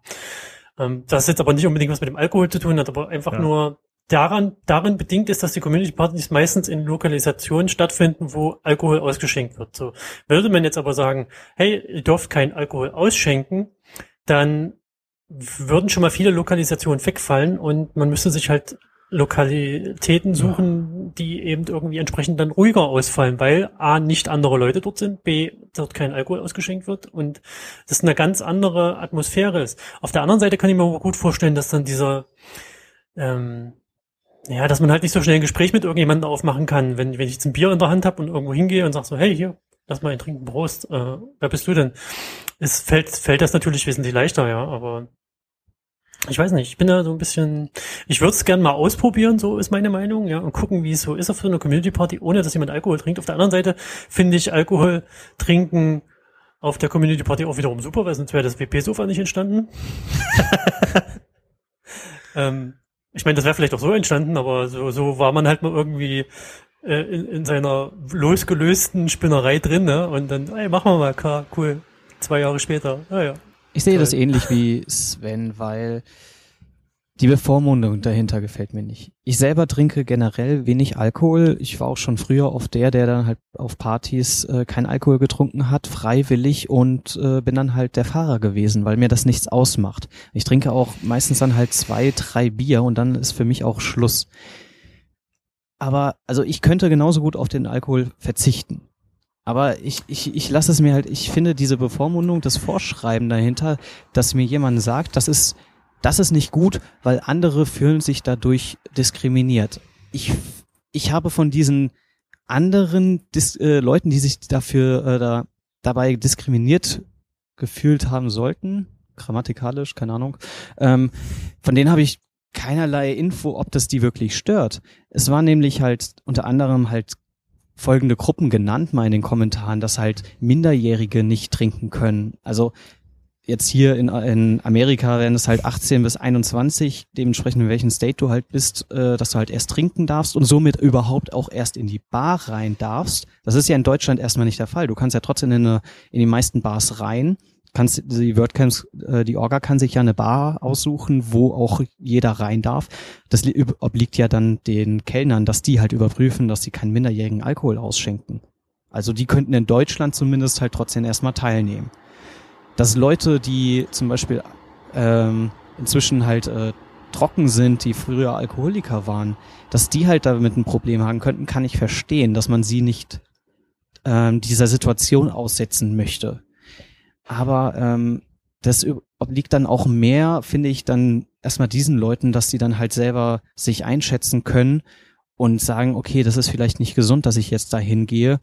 [SPEAKER 1] Ähm, das jetzt aber nicht unbedingt was mit dem Alkohol zu tun hat, aber einfach ja. nur daran, darin bedingt ist, dass die Community Partys meistens in Lokalisationen stattfinden, wo Alkohol ausgeschenkt wird. So würde man jetzt aber sagen, hey, ihr dürft keinen Alkohol ausschenken, dann würden schon mal viele Lokalisationen wegfallen und man müsste sich halt Lokalitäten suchen, die eben irgendwie entsprechend dann ruhiger ausfallen, weil A, nicht andere Leute dort sind, B, dort kein Alkohol ausgeschenkt wird und das eine ganz andere Atmosphäre ist. Auf der anderen Seite kann ich mir aber gut vorstellen, dass dann dieser, ähm, ja, dass man halt nicht so schnell ein Gespräch mit irgendjemandem aufmachen kann, wenn, wenn ich jetzt ein Bier in der Hand habe und irgendwo hingehe und sag so, hey, hier, lass mal ein Trinken, Prost, äh, wer bist du denn? Es fällt, fällt das natürlich wesentlich leichter, ja, aber ich weiß nicht, ich bin da so ein bisschen, ich würde es gerne mal ausprobieren, so ist meine Meinung, ja, und gucken, wie es so ist auf so einer Community Party, ohne dass jemand Alkohol trinkt. Auf der anderen Seite finde ich Alkohol trinken auf der Community Party auch wiederum super, weil sonst wäre das WP-Sofa nicht entstanden. ähm, ich meine, das wäre vielleicht auch so entstanden, aber so, so war man halt mal irgendwie äh, in, in seiner losgelösten Spinnerei drin, ne? Und dann, ey, machen wir mal, klar, cool. Zwei Jahre später, naja.
[SPEAKER 2] Ich sehe das ähnlich wie Sven, weil die Bevormundung dahinter gefällt mir nicht. Ich selber trinke generell wenig Alkohol. Ich war auch schon früher oft der, der dann halt auf Partys äh, kein Alkohol getrunken hat, freiwillig und äh, bin dann halt der Fahrer gewesen, weil mir das nichts ausmacht. Ich trinke auch meistens dann halt zwei, drei Bier und dann ist für mich auch Schluss. Aber also ich könnte genauso gut auf den Alkohol verzichten. Aber ich, ich, ich lasse es mir halt, ich finde diese Bevormundung, das Vorschreiben dahinter, dass mir jemand sagt, das ist, das ist nicht gut, weil andere fühlen sich dadurch diskriminiert. Ich, ich habe von diesen anderen Dis, äh, Leuten, die sich dafür äh, da, dabei diskriminiert gefühlt haben sollten, grammatikalisch, keine Ahnung, ähm, von denen habe ich keinerlei Info, ob das die wirklich stört. Es war nämlich halt unter anderem halt folgende Gruppen genannt mal in den Kommentaren, dass halt Minderjährige nicht trinken können. Also jetzt hier in, in Amerika wären es halt 18 bis 21, dementsprechend in welchem State du halt bist, äh, dass du halt erst trinken darfst und somit überhaupt auch erst in die Bar rein darfst. Das ist ja in Deutschland erstmal nicht der Fall. Du kannst ja trotzdem in, eine, in die meisten Bars rein kannst die WordCamps, äh, die Orga kann sich ja eine Bar aussuchen, wo auch jeder rein darf. Das obliegt ja dann den Kellnern, dass die halt überprüfen, dass sie keinen minderjährigen Alkohol ausschenken. Also die könnten in Deutschland zumindest halt trotzdem erstmal teilnehmen. Dass Leute, die zum Beispiel ähm, inzwischen halt äh, trocken sind, die früher Alkoholiker waren, dass die halt damit ein Problem haben könnten, kann ich verstehen, dass man sie nicht ähm, dieser Situation aussetzen möchte. Aber ähm, das obliegt dann auch mehr, finde ich, dann erstmal diesen Leuten, dass die dann halt selber sich einschätzen können und sagen, okay, das ist vielleicht nicht gesund, dass ich jetzt da hingehe.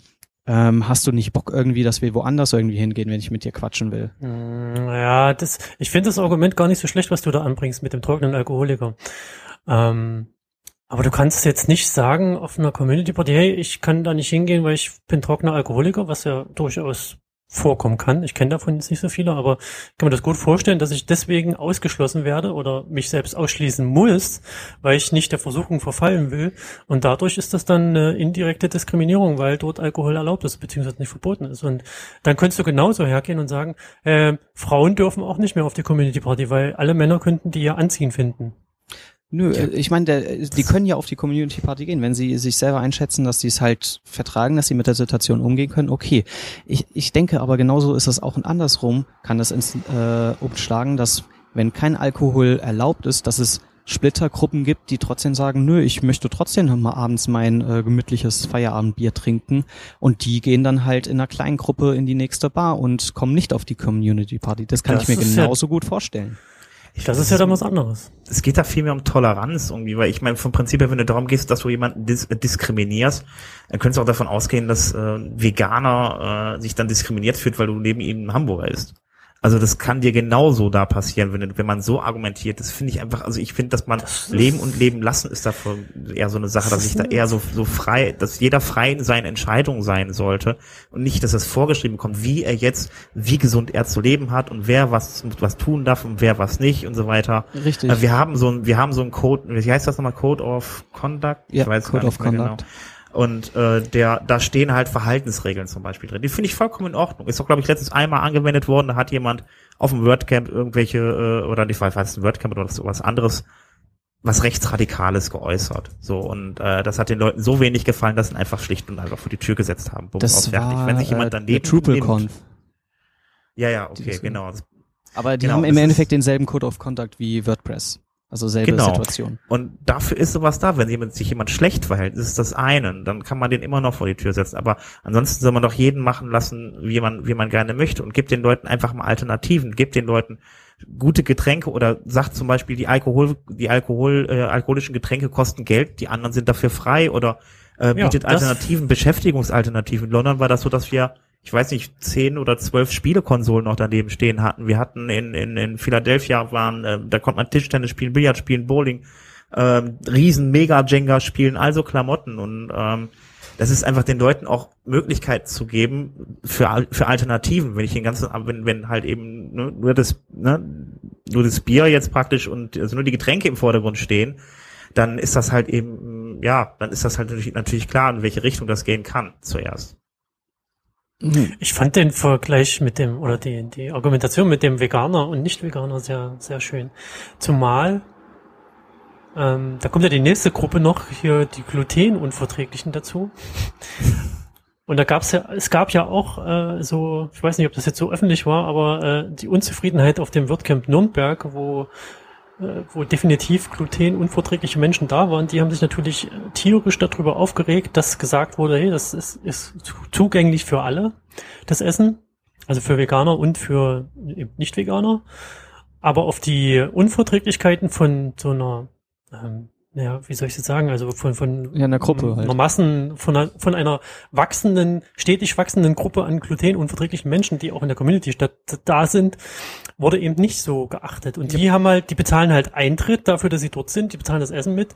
[SPEAKER 2] Ähm, hast du nicht Bock irgendwie, dass wir woanders irgendwie hingehen, wenn ich mit dir quatschen will?
[SPEAKER 1] Mm, ja, das, ich finde das Argument gar nicht so schlecht, was du da anbringst mit dem trockenen Alkoholiker. Ähm, aber du kannst jetzt nicht sagen auf einer Community Party, hey, ich kann da nicht hingehen, weil ich bin trockener Alkoholiker, was ja durchaus vorkommen kann. Ich kenne davon jetzt nicht so viele, aber ich kann mir das gut vorstellen, dass ich deswegen ausgeschlossen werde oder mich selbst ausschließen muss, weil ich nicht der Versuchung verfallen will. Und dadurch ist das dann eine indirekte Diskriminierung, weil dort Alkohol erlaubt ist, beziehungsweise nicht verboten ist. Und dann könntest du genauso hergehen und sagen, äh, Frauen dürfen auch nicht mehr auf die Community Party, weil alle Männer könnten die ja anziehen finden.
[SPEAKER 2] Nö, ja. ich meine, die können ja auf die Community Party gehen, wenn sie sich selber einschätzen, dass sie es halt vertragen, dass sie mit der Situation umgehen können. Okay, ich, ich denke aber genauso ist es auch und andersrum kann das ins, äh, umschlagen, dass wenn kein Alkohol erlaubt ist, dass es Splittergruppen gibt, die trotzdem sagen, nö, ich möchte trotzdem mal abends mein äh, gemütliches Feierabendbier trinken und die gehen dann halt in einer kleinen Gruppe in die nächste Bar und kommen nicht auf die Community Party. Das kann das ich mir genauso ja gut vorstellen.
[SPEAKER 1] Ich das ist ja dann was anderes.
[SPEAKER 3] Es geht da viel mehr um Toleranz irgendwie, weil ich meine, vom Prinzip her, wenn du darum gehst, dass du jemanden dis diskriminierst, dann könntest du auch davon ausgehen, dass äh, Veganer äh, sich dann diskriminiert fühlt, weil du neben ihm ein Hamburger isst. Also das kann dir genauso da passieren, wenn, wenn man so argumentiert. Das finde ich einfach, also ich finde, dass man das leben und leben lassen ist davon eher so eine Sache, dass ich da eher so, so frei, dass jeder frei in seinen Entscheidungen sein sollte und nicht, dass es vorgeschrieben kommt, wie er jetzt, wie gesund er zu leben hat und wer was, was tun darf und wer was nicht und so weiter.
[SPEAKER 2] Richtig.
[SPEAKER 3] Äh, wir haben so ein, wir haben so ein Code, wie heißt das nochmal? Code of Conduct?
[SPEAKER 2] Ja, ich weiß Code of Conduct. Genau.
[SPEAKER 3] Und äh, der, da stehen halt Verhaltensregeln zum Beispiel drin. Die finde ich vollkommen in Ordnung. Ist auch, glaube ich, letztens einmal angewendet worden. Da hat jemand auf dem WordCamp irgendwelche, äh, oder nicht, weiß es ein WordCamp oder was anderes, was rechtsradikales geäußert. So und äh, das hat den Leuten so wenig gefallen, dass sie ihn einfach schlicht und einfach vor die Tür gesetzt haben.
[SPEAKER 2] Bums das war,
[SPEAKER 3] Wenn sich jemand äh, daneben
[SPEAKER 2] TrupleConf.
[SPEAKER 3] Ja, ja, okay, genau.
[SPEAKER 2] Aber die genau, haben im Endeffekt denselben Code of Conduct wie WordPress. Also selbe
[SPEAKER 3] Genau.
[SPEAKER 2] Situation.
[SPEAKER 3] Und dafür ist sowas da. Wenn jemand, sich jemand schlecht verhält, ist das eine. Dann kann man den immer noch vor die Tür setzen. Aber ansonsten soll man doch jeden machen lassen, wie man, wie man gerne möchte. Und gibt den Leuten einfach mal Alternativen. Gibt den Leuten gute Getränke oder sagt zum Beispiel, die Alkohol, die Alkohol, äh, alkoholischen Getränke kosten Geld, die anderen sind dafür frei oder äh,
[SPEAKER 1] Ja,
[SPEAKER 3] bietet
[SPEAKER 1] das-
[SPEAKER 3] Alternativen, Beschäftigungsalternativen. In London war das so, dass wir ich weiß nicht, zehn oder zwölf Spielekonsolen noch daneben stehen hatten. Wir hatten in, in, in Philadelphia waren, äh, da konnte man Tischtennis spielen, Billard spielen, Bowling, ähm, riesen Mega-Jenga spielen, also Klamotten und ähm, das ist einfach den Leuten auch Möglichkeit zu geben für, für Alternativen, wenn ich den ganzen, wenn, wenn halt eben ne, nur das, ne, nur das Bier jetzt praktisch und also nur die Getränke im Vordergrund stehen, dann ist das halt eben, ja, dann ist das halt natürlich, natürlich klar, in welche Richtung das gehen kann zuerst.
[SPEAKER 1] Ich fand den Vergleich mit dem, oder die, die Argumentation mit dem Veganer und Nicht-Veganer sehr, sehr schön. Zumal, ähm, da kommt ja die nächste Gruppe noch, hier die Glutenunverträglichen dazu. Und da gab's ja, es gab ja auch äh, so, ich weiß nicht, ob das jetzt so öffentlich war, aber äh, die Unzufriedenheit auf dem WordCamp Nürnberg, wo wo definitiv glutenunverträgliche Menschen da waren, die haben sich natürlich äh, tierisch darüber aufgeregt, dass gesagt wurde, hey, das ist, ist zu- zugänglich für alle, das Essen, also für Veganer und für Nicht-Veganer. Aber auf die Unverträglichkeiten von so einer, ähm, ja, wie soll ich das sagen, also von, von
[SPEAKER 2] Ja, in der Gruppe halt.
[SPEAKER 1] einer Massen, von einer, von einer wachsenden, stetig wachsenden Gruppe an glutenunverträglichen Menschen, die auch in der Community statt, da sind, wurde eben nicht so geachtet. Und die haben halt, die bezahlen halt Eintritt dafür, dass sie dort sind, die bezahlen das Essen mit.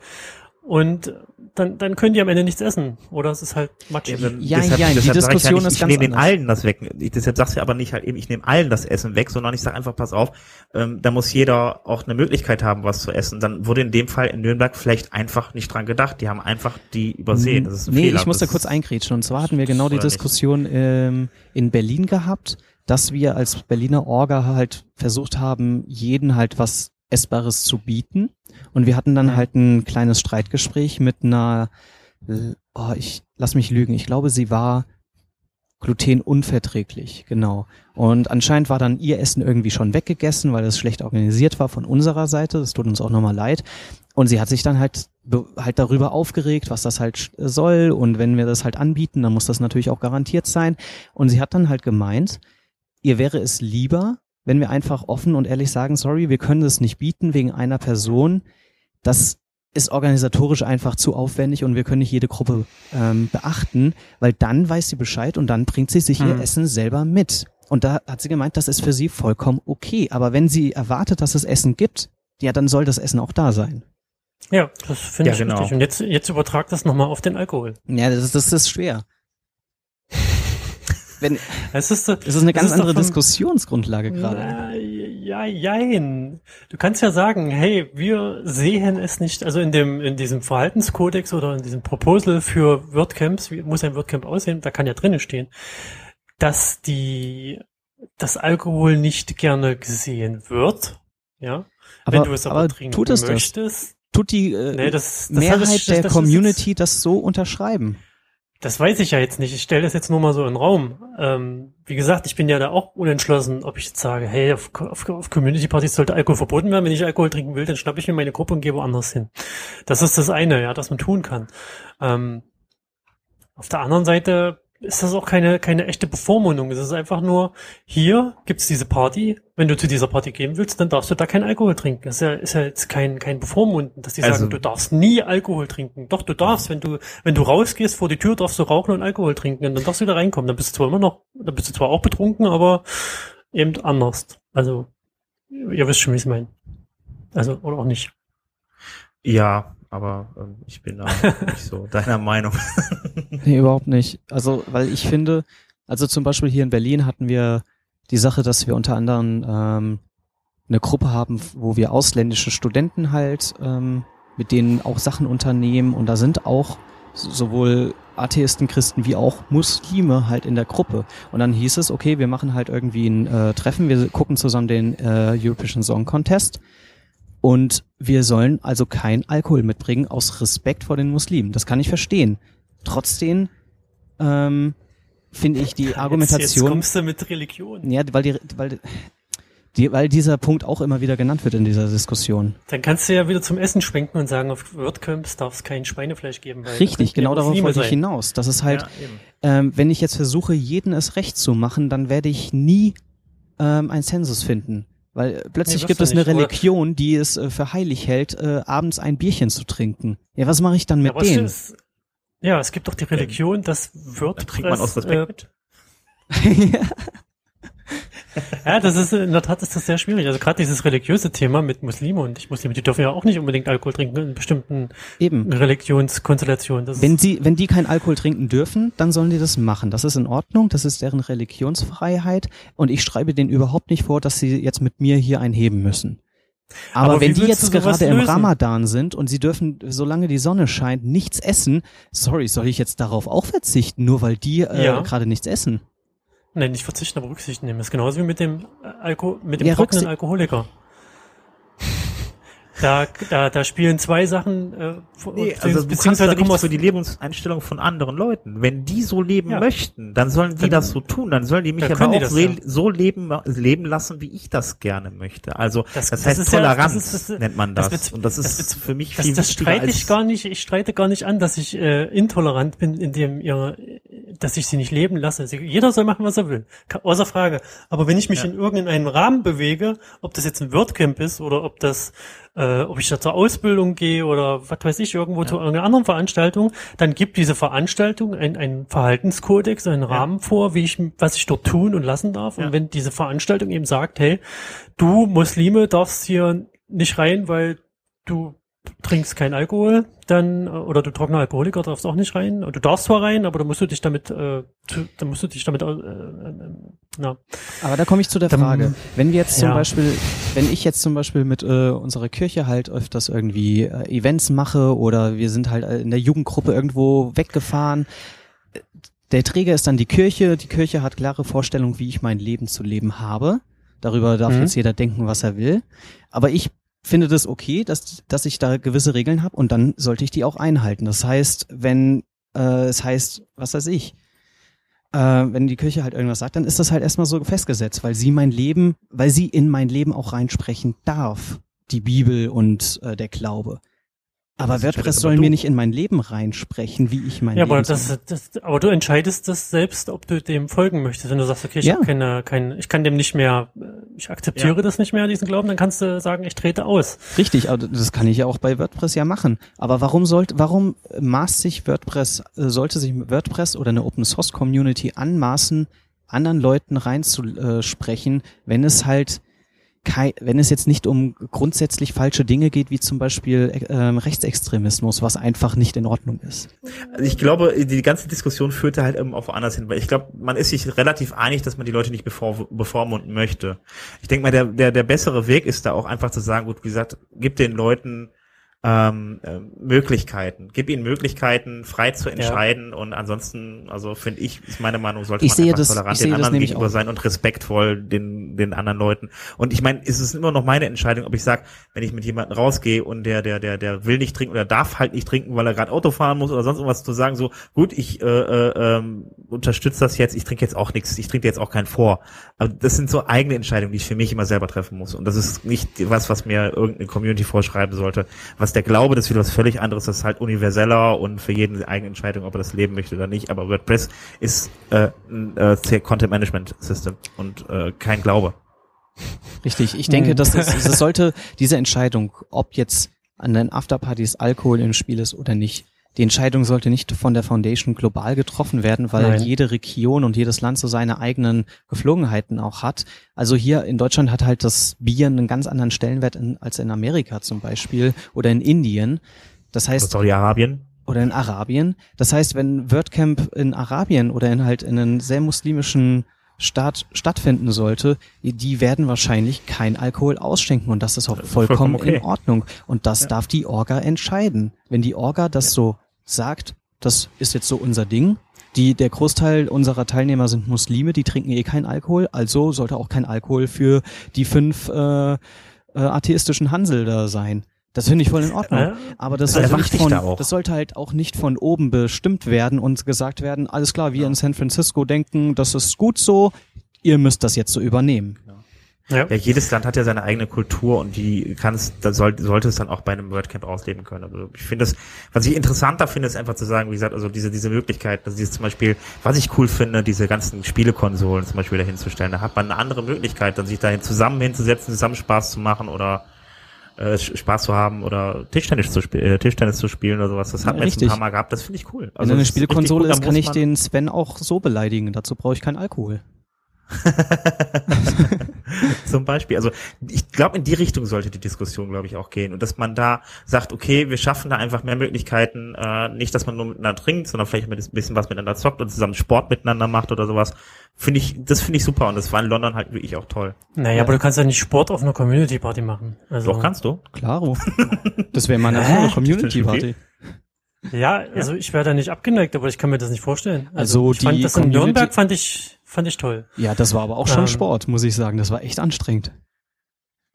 [SPEAKER 1] Und dann, dann können die am Ende nichts essen. Oder es ist halt matschig.
[SPEAKER 3] Eben,
[SPEAKER 2] Ja,
[SPEAKER 3] deshalb,
[SPEAKER 2] ja, die
[SPEAKER 3] deshalb sag ich
[SPEAKER 2] Diskussion
[SPEAKER 3] nicht,
[SPEAKER 2] ist
[SPEAKER 3] ich
[SPEAKER 2] ganz
[SPEAKER 3] nehme den
[SPEAKER 2] anders.
[SPEAKER 3] allen das weg. Ich, deshalb sagst du aber nicht halt eben, ich nehme allen das Essen weg, sondern ich sage einfach, pass auf, ähm, da muss jeder auch eine Möglichkeit haben, was zu essen. Dann wurde in dem Fall in Nürnberg vielleicht einfach nicht dran gedacht. Die haben einfach die übersehen. Das ist ein
[SPEAKER 2] nee,
[SPEAKER 3] Fehler.
[SPEAKER 2] ich muss da kurz eingrätschen. Und zwar hatten wir genau die? Diskussion ähm, in Berlin gehabt, dass wir als Berliner Orga halt versucht haben, jeden halt was Essbares zu bieten. Und wir hatten dann halt ein kleines Streitgespräch mit einer, äh, oh, ich lass mich lügen, ich glaube, sie war glutenunverträglich, genau. Und anscheinend war dann ihr Essen irgendwie schon weggegessen, weil es schlecht organisiert war von unserer Seite. Das tut uns auch nochmal leid. Und sie hat sich dann halt halt darüber aufgeregt, was das halt sch- soll. Und wenn wir das halt anbieten, dann muss das natürlich auch garantiert sein. Und sie hat dann halt gemeint, ihr wäre es lieber, wenn wir einfach offen und ehrlich sagen, sorry, wir können das nicht bieten wegen einer Person. Das ist organisatorisch einfach zu aufwendig und wir können nicht jede Gruppe ähm, beachten, weil dann weiß sie Bescheid und dann bringt sie sich ihr
[SPEAKER 1] Mhm.
[SPEAKER 2] Essen selber mit. Und da hat sie gemeint, das ist für sie vollkommen okay. Aber wenn sie erwartet, dass es Essen gibt, ja, dann soll das Essen auch da sein.
[SPEAKER 1] Ja, das finde
[SPEAKER 3] Ja,
[SPEAKER 1] ich
[SPEAKER 3] genau.
[SPEAKER 1] richtig. Und jetzt, jetzt übertrag das nochmal auf den Alkohol.
[SPEAKER 2] Ja, das ist, das ist schwer. Wenn,
[SPEAKER 1] Es ist, äh,
[SPEAKER 2] es ist eine
[SPEAKER 1] Das
[SPEAKER 2] ganz
[SPEAKER 1] ist
[SPEAKER 2] andere
[SPEAKER 1] von-
[SPEAKER 2] Diskussionsgrundlage gerade.
[SPEAKER 1] Ja, jein. Du kannst ja sagen, hey, wir sehen es nicht, also in dem, in diesem Verhaltenskodex oder in diesem Proposal für WordCamps, wie muss ein WordCamp aussehen, da kann ja drinnen stehen, dass die, das Alkohol nicht gerne gesehen wird, ja.
[SPEAKER 2] Aber,
[SPEAKER 1] Wenn du es aber,
[SPEAKER 2] aber
[SPEAKER 1] trinken
[SPEAKER 2] tut es das?
[SPEAKER 1] möchtest,
[SPEAKER 2] Tut die äh,
[SPEAKER 1] nee, das, das
[SPEAKER 2] Mehrheit
[SPEAKER 1] das, das,
[SPEAKER 2] der
[SPEAKER 1] das
[SPEAKER 2] Community das so unterschreiben?
[SPEAKER 1] Das weiß ich ja jetzt nicht. Ich stelle das jetzt nur mal so in den Raum. Ähm, wie gesagt, ich bin ja da auch unentschlossen, ob ich jetzt sage, hey, auf, auf, auf Community-Partys sollte Alkohol verboten werden. Wenn ich Alkohol trinken will, dann schnappe ich mir meine Gruppe und gehe woanders hin. Das ist das eine, ja, das man tun kann. Ähm, auf der anderen Seite ist das auch keine, keine echte Bevormundung. Es ist einfach nur, hier gibt's diese Party. Wenn du zu dieser Party gehen willst, dann darfst du da keinen Alkohol trinken. Das ist ja, ist ja jetzt kein, kein Bevormunden, dass die
[SPEAKER 3] Also-
[SPEAKER 1] sagen, du darfst nie Alkohol trinken. Doch, du darfst, wenn du, wenn du rausgehst vor die Tür, darfst du rauchen und Alkohol trinken und dann darfst du wieder reinkommen. Dann bist du zwar immer noch, dann bist du zwar auch betrunken, aber eben anders. Also, ihr wisst schon, wie ich es meine. Also, oder auch nicht.
[SPEAKER 3] Ja, aber ähm, ich bin da nicht so deiner Meinung.
[SPEAKER 2] Nee, überhaupt nicht. Also, weil ich finde, also zum Beispiel hier in Berlin hatten wir die Sache, dass wir unter anderem ähm, eine Gruppe haben, wo wir ausländische Studenten halt ähm, mit denen auch Sachen unternehmen und da sind auch so- sowohl Atheisten, Christen wie auch Muslime halt in der Gruppe. Und dann hieß es, okay, wir machen halt irgendwie ein äh, Treffen, wir gucken zusammen den äh, European Song Contest und wir sollen also kein Alkohol mitbringen aus Respekt vor den Muslimen. Das kann ich verstehen. Trotzdem ähm, finde ich die
[SPEAKER 1] Jetzt, jetzt
[SPEAKER 2] Argumentation
[SPEAKER 1] kommst du mit Religion.
[SPEAKER 2] ja, weil die, weil die- weil dieser Punkt auch immer wieder genannt wird in dieser Diskussion.
[SPEAKER 1] Dann kannst du ja wieder zum Essen schwenken und sagen, auf WordCamps darf es kein Schweinefleisch geben. Weil
[SPEAKER 2] Richtig, genau darauf wollte ich hinaus. Das ist halt,
[SPEAKER 3] Ja,
[SPEAKER 2] ähm, wenn ich jetzt versuche, jeden es recht zu machen, dann werde ich nie ähm, einen Zensus finden. Weil äh, plötzlich
[SPEAKER 1] Nee,
[SPEAKER 2] gibt es eine
[SPEAKER 1] oder-
[SPEAKER 2] Religion, die es äh, für heilig hält, äh, abends ein Bierchen zu trinken. Ja, was mache ich dann mit
[SPEAKER 1] es
[SPEAKER 2] denen?
[SPEAKER 1] ist, ja, es gibt doch die Religion, dass
[SPEAKER 3] Dann trinkt man aus Respekt
[SPEAKER 1] äh,
[SPEAKER 3] mit.
[SPEAKER 1] Ja, das ist in der Tat ist das sehr schwierig. Also gerade dieses religiöse Thema mit Muslime und nicht Muslime, die dürfen ja auch nicht unbedingt Alkohol trinken in bestimmten
[SPEAKER 2] Eben.
[SPEAKER 1] Religionskonstellationen. Das
[SPEAKER 2] Wenn sie, wenn die kein Alkohol trinken dürfen, dann sollen die das machen. Das ist in Ordnung, das ist deren Religionsfreiheit und ich schreibe denen überhaupt nicht vor, dass sie jetzt mit mir hier einheben müssen. Aber,
[SPEAKER 1] Aber
[SPEAKER 2] wenn die jetzt gerade im? Ramadan sind und sie dürfen, solange die Sonne scheint, nichts essen, sorry, soll ich jetzt darauf auch verzichten, nur weil die äh,
[SPEAKER 1] Ja.
[SPEAKER 2] gerade nichts essen?
[SPEAKER 1] Nein, nicht verzichten, aber Rücksicht nehmen. Das ist genauso wie mit dem äh, Alko mit dem
[SPEAKER 2] Ja,
[SPEAKER 1] trockenen
[SPEAKER 2] Rücksi-
[SPEAKER 1] Alkoholiker. Da, da, da spielen zwei Sachen, äh,
[SPEAKER 3] Nee, also du kannst
[SPEAKER 1] beziehungsweise
[SPEAKER 3] nichts
[SPEAKER 1] aus
[SPEAKER 3] für die Lebenseinstellung von anderen Leuten. Wenn die so leben
[SPEAKER 1] Ja.
[SPEAKER 3] möchten, dann sollen die
[SPEAKER 1] Dann-
[SPEAKER 3] das so tun. Dann sollen die mich aber auch
[SPEAKER 1] das,
[SPEAKER 3] so,
[SPEAKER 1] ja.
[SPEAKER 3] so leben, leben lassen, wie ich das gerne möchte. Also das,
[SPEAKER 1] Das- das
[SPEAKER 3] heißt
[SPEAKER 1] ist ja-
[SPEAKER 3] Toleranz
[SPEAKER 1] das ist- das-
[SPEAKER 3] nennt man
[SPEAKER 1] das
[SPEAKER 3] das.
[SPEAKER 1] wird-
[SPEAKER 3] Und das
[SPEAKER 1] das
[SPEAKER 3] ist für mich
[SPEAKER 1] Das,
[SPEAKER 3] viel
[SPEAKER 1] das
[SPEAKER 3] wichtiger
[SPEAKER 1] streite ich gar nicht. Ich streite gar nicht an, dass ich äh, intolerant bin, indem ihr, dass ich sie nicht leben lasse. Sie, jeder soll machen, was er will, außer Frage. Aber wenn ich mich in irgendeinen Rahmen bewege, ob das jetzt ein WordCamp ist oder ob das, äh, ob ich da zur Ausbildung gehe oder was weiß ich irgendwo zu irgendeiner anderen Veranstaltung, dann gibt diese Veranstaltung ein- einen Verhaltenskodex, einen Rahmen vor, wie ich, was ich dort tun und lassen darf.
[SPEAKER 3] Ja.
[SPEAKER 1] Und wenn diese Veranstaltung eben sagt, hey, du Muslime darfst hier nicht rein, weil du trinkst kein Alkohol, dann, äh, oder du trockener Alkoholiker darfst auch nicht rein. Du darfst zwar rein, aber da musst du dich damit, äh, da musst du dich damit, äh, äh, na,
[SPEAKER 2] Aber da komme ich zu der
[SPEAKER 1] Dann-
[SPEAKER 2] Frage. Wenn wir jetzt zum
[SPEAKER 1] Ja.
[SPEAKER 2] Beispiel, wenn ich jetzt zum Beispiel mit äh, unserer Kirche halt öfters irgendwie äh, Events mache oder wir sind halt äh, in der Jugendgruppe irgendwo weggefahren, äh, der Träger ist dann die Kirche. Die Kirche hat klare Vorstellungen, wie ich mein Leben zu leben habe. Darüber darf
[SPEAKER 1] Mhm.
[SPEAKER 2] jetzt jeder denken, was er will. Aber ich finde das okay, dass, dass ich da gewisse Regeln habe und dann sollte ich die auch einhalten. Das heißt, wenn äh, es heißt, was weiß ich, äh, wenn die Kirche halt irgendwas sagt, dann ist das halt erstmal so festgesetzt, weil sie mein Leben, weil sie in mein Leben auch reinsprechen darf, die Bibel und äh, der Glaube. Aber WordPress soll
[SPEAKER 3] aber
[SPEAKER 2] mir nicht in mein Leben reinsprechen, wie ich mein
[SPEAKER 1] ja,
[SPEAKER 2] Leben
[SPEAKER 1] aber
[SPEAKER 2] soll.
[SPEAKER 1] das, das, aber du entscheidest das selbst, ob du dem folgen möchtest. Wenn du sagst, okay, ich
[SPEAKER 2] Ja.
[SPEAKER 1] habe keine, kein, ich kann dem nicht mehr, äh, ich akzeptiere
[SPEAKER 3] Ja.
[SPEAKER 1] das nicht mehr, diesen Glauben, dann kannst du sagen, ich trete aus.
[SPEAKER 2] Richtig, aber das kann ich ja auch bei WordPress ja machen. Aber warum sollte, warum maßt sich WordPress, äh, sollte sich WordPress oder eine Open Source Community anmaßen, anderen Leuten reinzusprechen, wenn es halt kei, wenn es jetzt nicht um grundsätzlich falsche Dinge geht, wie zum Beispiel ähm, Rechtsextremismus, was einfach nicht in Ordnung ist.
[SPEAKER 3] Also ich glaube, die ganze Diskussion führte halt eben auf woanders hin, weil ich glaube, man ist sich relativ einig, dass man die Leute nicht bevor, bevormunden möchte. Ich denke mal, der, der, der bessere Weg ist da auch einfach zu sagen, gut, wie gesagt, gib den Leuten ähm, äh, Möglichkeiten, gib ihnen Möglichkeiten, frei zu entscheiden und ansonsten, also finde ich, ist meine Meinung, sollte
[SPEAKER 2] Ich
[SPEAKER 3] man
[SPEAKER 2] sehe
[SPEAKER 3] einfach
[SPEAKER 2] das-
[SPEAKER 3] tolerant den anderen gegenüber
[SPEAKER 2] auch.
[SPEAKER 3] sein und respektvoll den, den anderen Leuten. Und ich meine, es ist immer noch meine Entscheidung, ob ich sage, wenn ich mit jemandem rausgehe und der, der, der, der will nicht trinken oder darf halt nicht trinken, weil er gerade Auto fahren muss oder sonst irgendwas zu sagen, so, gut, ich äh, äh, ähm, unterstütze das jetzt, ich trinke jetzt auch nichts, ich trinke jetzt auch keinen vor. Aber das sind so eigene Entscheidungen, die ich für mich immer selber treffen muss. Und das ist nicht was, was mir irgendeine Community vorschreiben sollte. Was der Glaube, das ist wieder was völlig anderes, das ist halt universeller und für jeden eine eigene Entscheidung, ob er das leben möchte oder nicht. Aber WordPress ist äh, ein äh, Content Management System und äh, kein Glaube.
[SPEAKER 2] Richtig, ich denke,
[SPEAKER 1] Hm.
[SPEAKER 2] dass es, es sollte diese Entscheidung, ob jetzt an den Afterpartys Alkohol im Spiel ist oder nicht, die Entscheidung sollte nicht von der Foundation global getroffen werden, weil
[SPEAKER 1] Nein.
[SPEAKER 2] jede Region und jedes Land so seine eigenen Geflogenheiten auch hat. Also hier in Deutschland hat halt das Bier einen ganz anderen Stellenwert in, als in Amerika zum Beispiel oder in Indien. Das heißt,
[SPEAKER 3] Saudi-Arabien.
[SPEAKER 2] oder in Arabien. Das heißt, wenn WordCamp in Arabien oder in halt in einem sehr muslimischen Staat stattfinden sollte, die werden wahrscheinlich kein Alkohol ausschenken und das ist auch vollkommen,
[SPEAKER 3] vollkommen okay.
[SPEAKER 2] in Ordnung. Und das
[SPEAKER 3] Ja.
[SPEAKER 2] darf die Orga entscheiden. Wenn die Orga das so sagt, das ist jetzt so unser Ding. Die, der Großteil unserer Teilnehmer sind Muslime, die trinken eh keinen Alkohol, also sollte auch kein Alkohol für die fünf äh, äh, atheistischen Hansel da sein. Das finde ich voll in Ordnung.
[SPEAKER 1] Äh,
[SPEAKER 2] Aber das
[SPEAKER 3] Also
[SPEAKER 2] sollte, von,
[SPEAKER 3] da
[SPEAKER 2] das sollte halt auch nicht von oben bestimmt werden und gesagt werden, alles klar, wir in San Francisco denken, das ist gut so, ihr müsst das jetzt so übernehmen.
[SPEAKER 3] Ja. Ja. jedes Land hat ja seine eigene Kultur und die kann es, da soll, sollte es dann auch bei einem WordCamp ausleben können. Also ich finde das, was ich interessanter finde, ist einfach zu sagen, wie gesagt, also diese, diese Möglichkeit, also dieses zum Beispiel, was ich cool finde, diese ganzen Spielekonsolen zum Beispiel dahinzustellen. Da hat man eine andere Möglichkeit, dann sich dahin zusammen hinzusetzen, zusammen Spaß zu machen oder äh, Spaß zu haben oder Tischtennis zu, spielen, äh, Tischtennis zu spielen oder sowas. Das hat man jetzt ein paar Mal gehabt, das finde ich cool.
[SPEAKER 2] Also Wenn eine Spielekonsole ist, kann ich den Sven auch so beleidigen. Dazu brauche ich keinen Alkohol.
[SPEAKER 3] Zum Beispiel. Also ich glaube, in die Richtung sollte die Diskussion, glaube ich, auch gehen. Und dass man da sagt, okay, wir schaffen da einfach mehr Möglichkeiten, äh, nicht, dass man nur miteinander trinkt, sondern vielleicht mit ein bisschen was miteinander zockt und zusammen Sport miteinander macht oder sowas. Finde ich, das finde ich super und das war in London halt wirklich auch toll.
[SPEAKER 1] Naja, ja. aber du kannst ja nicht Sport auf einer Community Party machen.
[SPEAKER 3] Also Doch, kannst du.
[SPEAKER 2] Klaro. Das wäre mal eine Community Party.
[SPEAKER 1] Ja, also ich wäre da nicht abgeneigt, aber ich kann mir das nicht vorstellen.
[SPEAKER 2] Also, also
[SPEAKER 1] ich fand das in Nürnberg fand ich fand ich toll.
[SPEAKER 2] Ja, das war aber auch schon ähm, Sport, muss ich sagen. Das war echt anstrengend.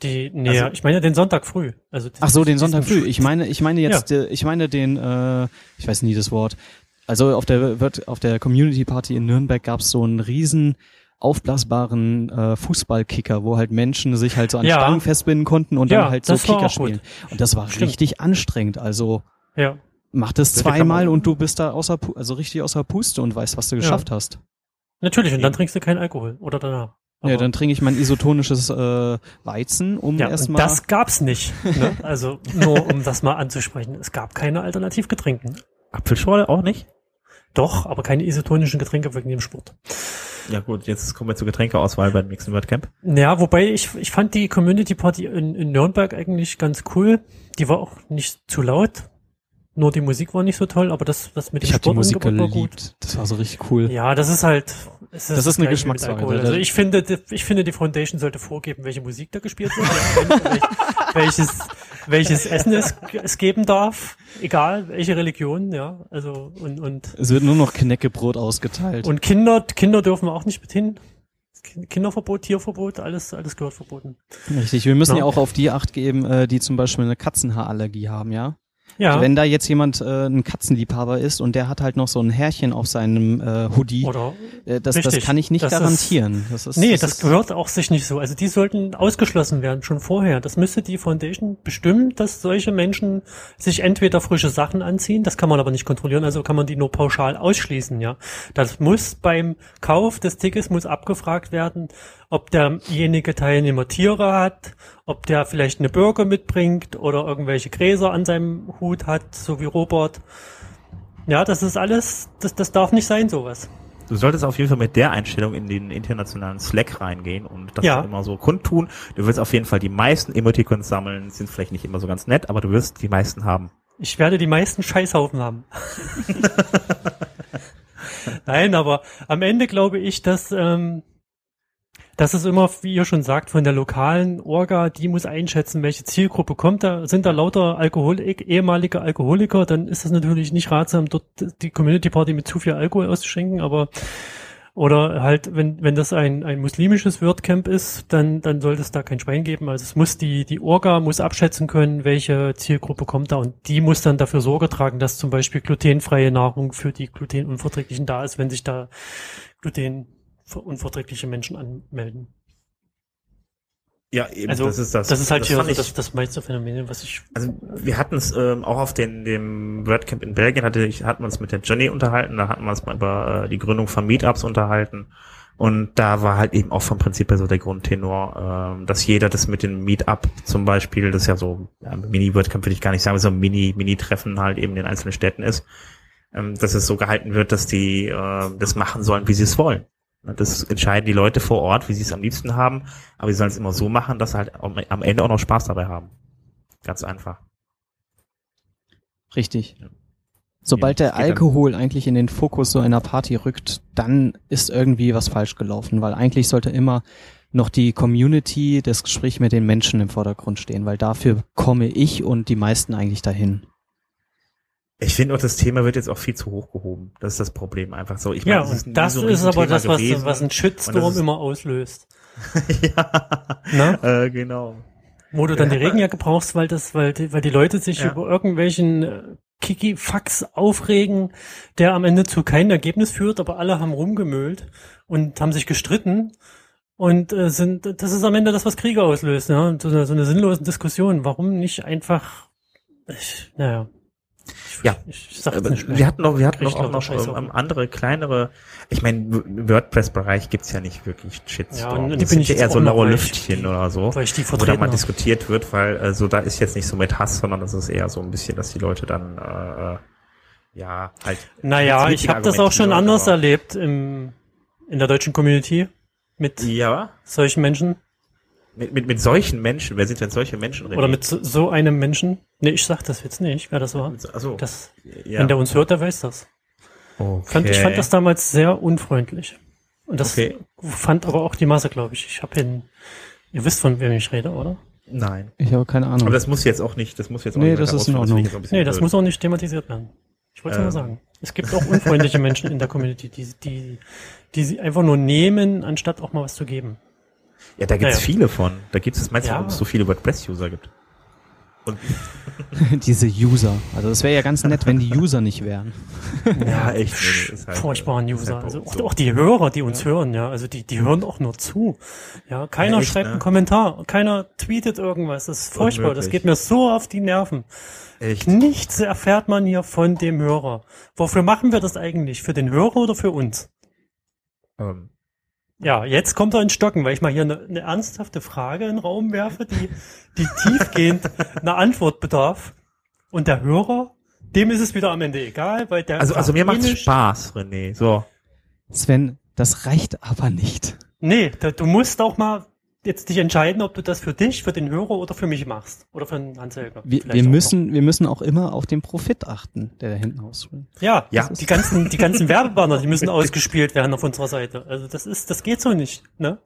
[SPEAKER 1] Die, nee, also, ich meine den Sonntag früh. Also
[SPEAKER 2] ach so, den Sonntag früh. Ich meine, ich meine jetzt, ja. ich meine den, äh, ich weiß nie das Wort. Also auf der wird auf der Community Party in Nürnberg gab es so einen riesen aufblasbaren äh, Fußballkicker, wo halt Menschen sich halt so an ja. Stangen festbinden konnten und ja, dann halt so Kicker spielen. Und das war Stimmt. richtig anstrengend. Also
[SPEAKER 1] ja.
[SPEAKER 2] mach das zweimal und du bist da außer also richtig außer Puste und weißt, was du geschafft hast.
[SPEAKER 1] Natürlich, und dann trinkst du keinen Alkohol oder danach.
[SPEAKER 2] Aber ja, dann trinke ich mein isotonisches äh, Weizen, um ja, erstmal.
[SPEAKER 1] Das gab's nicht. Ne? Also nur um das mal anzusprechen. Es gab keine Alternativgetränken.
[SPEAKER 3] Apfelschorle auch nicht?
[SPEAKER 1] Doch, aber keine isotonischen Getränke wegen dem Sport.
[SPEAKER 3] Ja gut, jetzt kommen wir zur Getränkeauswahl beim nächsten WordCamp.
[SPEAKER 1] Ja, wobei ich, ich fand die Community Party in, in Nürnberg eigentlich ganz cool. Die war auch nicht zu laut. Nur die Musik war nicht so toll, aber das, das mit dem
[SPEAKER 2] ich Sport die Musik geliebt. war gut. Das war so richtig cool.
[SPEAKER 1] Ja, das ist halt.
[SPEAKER 2] Es ist das ist eine Geschmackssache.
[SPEAKER 1] Also ich finde, ich finde, die Foundation sollte vorgeben, welche Musik da gespielt wird, welches, welches Essen es, es geben darf, egal welche Religion, ja. Also und und.
[SPEAKER 2] Es wird nur noch Knäckebrot ausgeteilt.
[SPEAKER 1] Und Kinder, Kinder dürfen auch nicht mit hin. Kinderverbot, Tierverbot, alles, alles gehört verboten.
[SPEAKER 2] Richtig, wir müssen ja, ja auch auf die Acht geben, äh, die zum Beispiel eine Katzenhaarallergie haben, ja. Ja. Also wenn da jetzt jemand äh, ein Katzenliebhaber ist und der hat halt noch so ein Härchen auf seinem äh, Hoodie, Oder äh, das, das kann ich nicht das garantieren.
[SPEAKER 1] Ist, das ist, nee, das, das gehört auch sich nicht so. Also die sollten ausgeschlossen werden, schon vorher. Das müsste die Foundation bestimmen, dass solche Menschen sich entweder frische Sachen anziehen, das kann man aber nicht kontrollieren, also kann man die nur pauschal ausschließen, ja. Das muss beim Kauf des Tickets muss abgefragt werden, ob derjenige Teilnehmer Tiere hat, ob der vielleicht eine Bürger mitbringt oder irgendwelche Gräser an seinem Hut hat, so wie Robert. Ja, das ist alles, das, das darf nicht sein, sowas.
[SPEAKER 3] Du solltest auf jeden Fall mit der Einstellung in den internationalen Slack reingehen und das ja. immer so kundtun. Du wirst auf jeden Fall die meisten Emoticons sammeln, sind vielleicht nicht immer so ganz nett, aber du wirst die meisten haben.
[SPEAKER 1] Ich werde die meisten Scheißhaufen haben. Nein, aber am Ende glaube ich, dass ähm, das ist immer, wie ihr schon sagt, von der lokalen Orga, die muss einschätzen, welche Zielgruppe kommt da. Sind da lauter Alkoholik, ehemalige Alkoholiker, dann ist das natürlich nicht ratsam, dort die Community Party mit zu viel Alkohol auszuschenken, aber oder halt, wenn, wenn das ein, ein muslimisches WordCamp ist, dann, dann sollte es da kein Schwein geben. Also es muss die, die Orga muss abschätzen können, welche Zielgruppe kommt da und die muss dann dafür Sorge tragen, dass zum Beispiel glutenfreie Nahrung für die Glutenunverträglichen da ist, wenn sich da Gluten unverträgliche Menschen anmelden.
[SPEAKER 3] Ja, eben,
[SPEAKER 1] also, das ist das. Das ist halt das hier so das, das meiste Phänomen, was ich.
[SPEAKER 3] Also wir hatten es ähm, auch auf den, dem WordCamp in Belgien, hatte ich, hatten wir uns mit der Jenny unterhalten, da hatten wir uns mal über äh, die Gründung von Meetups unterhalten. Und da war halt eben auch vom Prinzip her so der Grundtenor, ähm, dass jeder das mit dem Meetup zum Beispiel, das ist ja so, ja, Mini-WordCamp würde ich gar nicht sagen, so ein Mini, Mini-Treffen halt eben in einzelnen Städten ist, ähm, dass es so gehalten wird, dass die äh, das machen sollen, wie sie es wollen. Das entscheiden die Leute vor Ort, wie sie es am liebsten haben. Aber sie sollen es immer so machen, dass sie halt am Ende auch noch Spaß dabei haben. Ganz einfach.
[SPEAKER 2] Richtig. Ja. Sobald der Alkohol eigentlich in den Fokus so einer Party rückt, dann ist irgendwie was falsch gelaufen, weil eigentlich sollte immer noch die Community, das Gespräch mit den Menschen im Vordergrund stehen, weil dafür komme ich und die meisten eigentlich dahin.
[SPEAKER 3] Ich finde auch, das Thema wird jetzt auch viel zu hoch gehoben. Das ist das Problem einfach so. Ich
[SPEAKER 1] ja, meine, das ist, das so ist aber das, was, was ein Shitstorm immer auslöst.
[SPEAKER 3] ja, äh, genau.
[SPEAKER 1] Wo du dann die Regenjacke brauchst, weil das, weil die, weil die Leute sich ja. über irgendwelchen äh, Kiki-Fax aufregen, der am Ende zu keinem Ergebnis führt, aber alle haben rumgemölt und haben sich gestritten Und äh, sind, das ist am Ende das, was Kriege auslöst, ja. Und so eine, so eine sinnlose Diskussion. Warum nicht einfach, ich, naja.
[SPEAKER 3] Ja.
[SPEAKER 1] ich, ich
[SPEAKER 3] wir hatten noch, wir hatten noch auch noch ähm, andere kleinere. Ich meine, im WordPress-Bereich gibt's ja nicht wirklich Shitstorm.
[SPEAKER 1] Ja, und die
[SPEAKER 3] sind ja eher so laue Lüftchen
[SPEAKER 1] die-
[SPEAKER 3] oder so, wo da mal diskutiert wird, weil äh, so da ist jetzt nicht so mit Hass, sondern es ist eher so ein bisschen, dass die Leute dann äh, ja halt.
[SPEAKER 1] Naja, ich habe das auch schon anders erlebt im, in der deutschen Community mit
[SPEAKER 3] Ja,
[SPEAKER 1] solchen Menschen
[SPEAKER 3] mit, mit, mit solchen Menschen. Wer sind denn solche Menschen? René?
[SPEAKER 1] oder mit so, so einem Menschen. Nee, ich sag das jetzt nicht, wer das war.
[SPEAKER 3] Achso,
[SPEAKER 1] Das,
[SPEAKER 3] ja.
[SPEAKER 1] Wenn der uns hört, der weiß das.
[SPEAKER 3] okay.
[SPEAKER 1] Fand, Ich fand das damals sehr unfreundlich. Und das
[SPEAKER 3] Okay.
[SPEAKER 1] fand aber auch die Masse, glaube ich. Ich habe hin, ihr wisst, von wem ich rede, oder?
[SPEAKER 3] Nein.
[SPEAKER 2] Ich habe keine Ahnung.
[SPEAKER 3] Aber das muss jetzt auch nicht, das muss jetzt auch
[SPEAKER 2] Nee,
[SPEAKER 3] nicht
[SPEAKER 2] das ist in
[SPEAKER 3] das
[SPEAKER 2] Ordnung.
[SPEAKER 3] bisschen
[SPEAKER 1] Nee, das
[SPEAKER 3] blöd.
[SPEAKER 1] muss auch nicht thematisiert werden. Ich wollte es
[SPEAKER 3] Ähm.
[SPEAKER 1] nur sagen. Es gibt auch unfreundliche Menschen in der Community, die, die, die sie einfach nur nehmen, anstatt auch mal was zu geben.
[SPEAKER 3] Ja, da gibt's
[SPEAKER 1] Ja, ja.
[SPEAKER 3] viele von. Da gibt's es, meinst du,
[SPEAKER 1] Ja.
[SPEAKER 3] warum es so viele WordPress-User gibt? Und,
[SPEAKER 2] Diese User. Also es wäre ja ganz nett, wenn die User nicht wären.
[SPEAKER 3] ja, echt. Nee, halt,
[SPEAKER 1] Furchtbaren User.
[SPEAKER 3] halt
[SPEAKER 1] Also auch,
[SPEAKER 3] so.
[SPEAKER 1] auch die Hörer, die uns hören, ja. Also die, die hören auch nur zu. Ja, keiner
[SPEAKER 3] Ja, echt,
[SPEAKER 1] schreibt
[SPEAKER 3] ne?
[SPEAKER 1] einen Kommentar, keiner tweetet irgendwas. Das ist furchtbar. Das
[SPEAKER 3] Unmöglich.
[SPEAKER 1] geht mir so auf die Nerven.
[SPEAKER 3] Echt.
[SPEAKER 1] Nichts erfährt man hier von dem Hörer. Wofür machen wir das eigentlich? Für den Hörer oder für uns?
[SPEAKER 3] Ähm,
[SPEAKER 1] Ja, jetzt kommt er in Stocken, weil ich mal hier eine, eine ernsthafte Frage in den Raum werfe, die, die tiefgehend eine Antwort bedarf. Und der Hörer, dem ist es wieder am Ende egal, weil der
[SPEAKER 3] also, also mir macht's
[SPEAKER 1] macht
[SPEAKER 3] Spaß, René. So.
[SPEAKER 2] Sven, das reicht aber nicht.
[SPEAKER 1] Nee, da, du musst auch mal jetzt dich entscheiden, ob du das für dich, für den Hörer oder für mich machst. Oder für den Hans-Helger.
[SPEAKER 2] Wir, wir müssen, wir müssen auch immer auf den Profit achten, der da hinten
[SPEAKER 1] noch. Ja,
[SPEAKER 3] Ja.
[SPEAKER 1] die ganzen, die ganzen Werbebanner, die müssen ausgespielt werden auf unserer Seite. Also das ist, das geht so nicht, ne?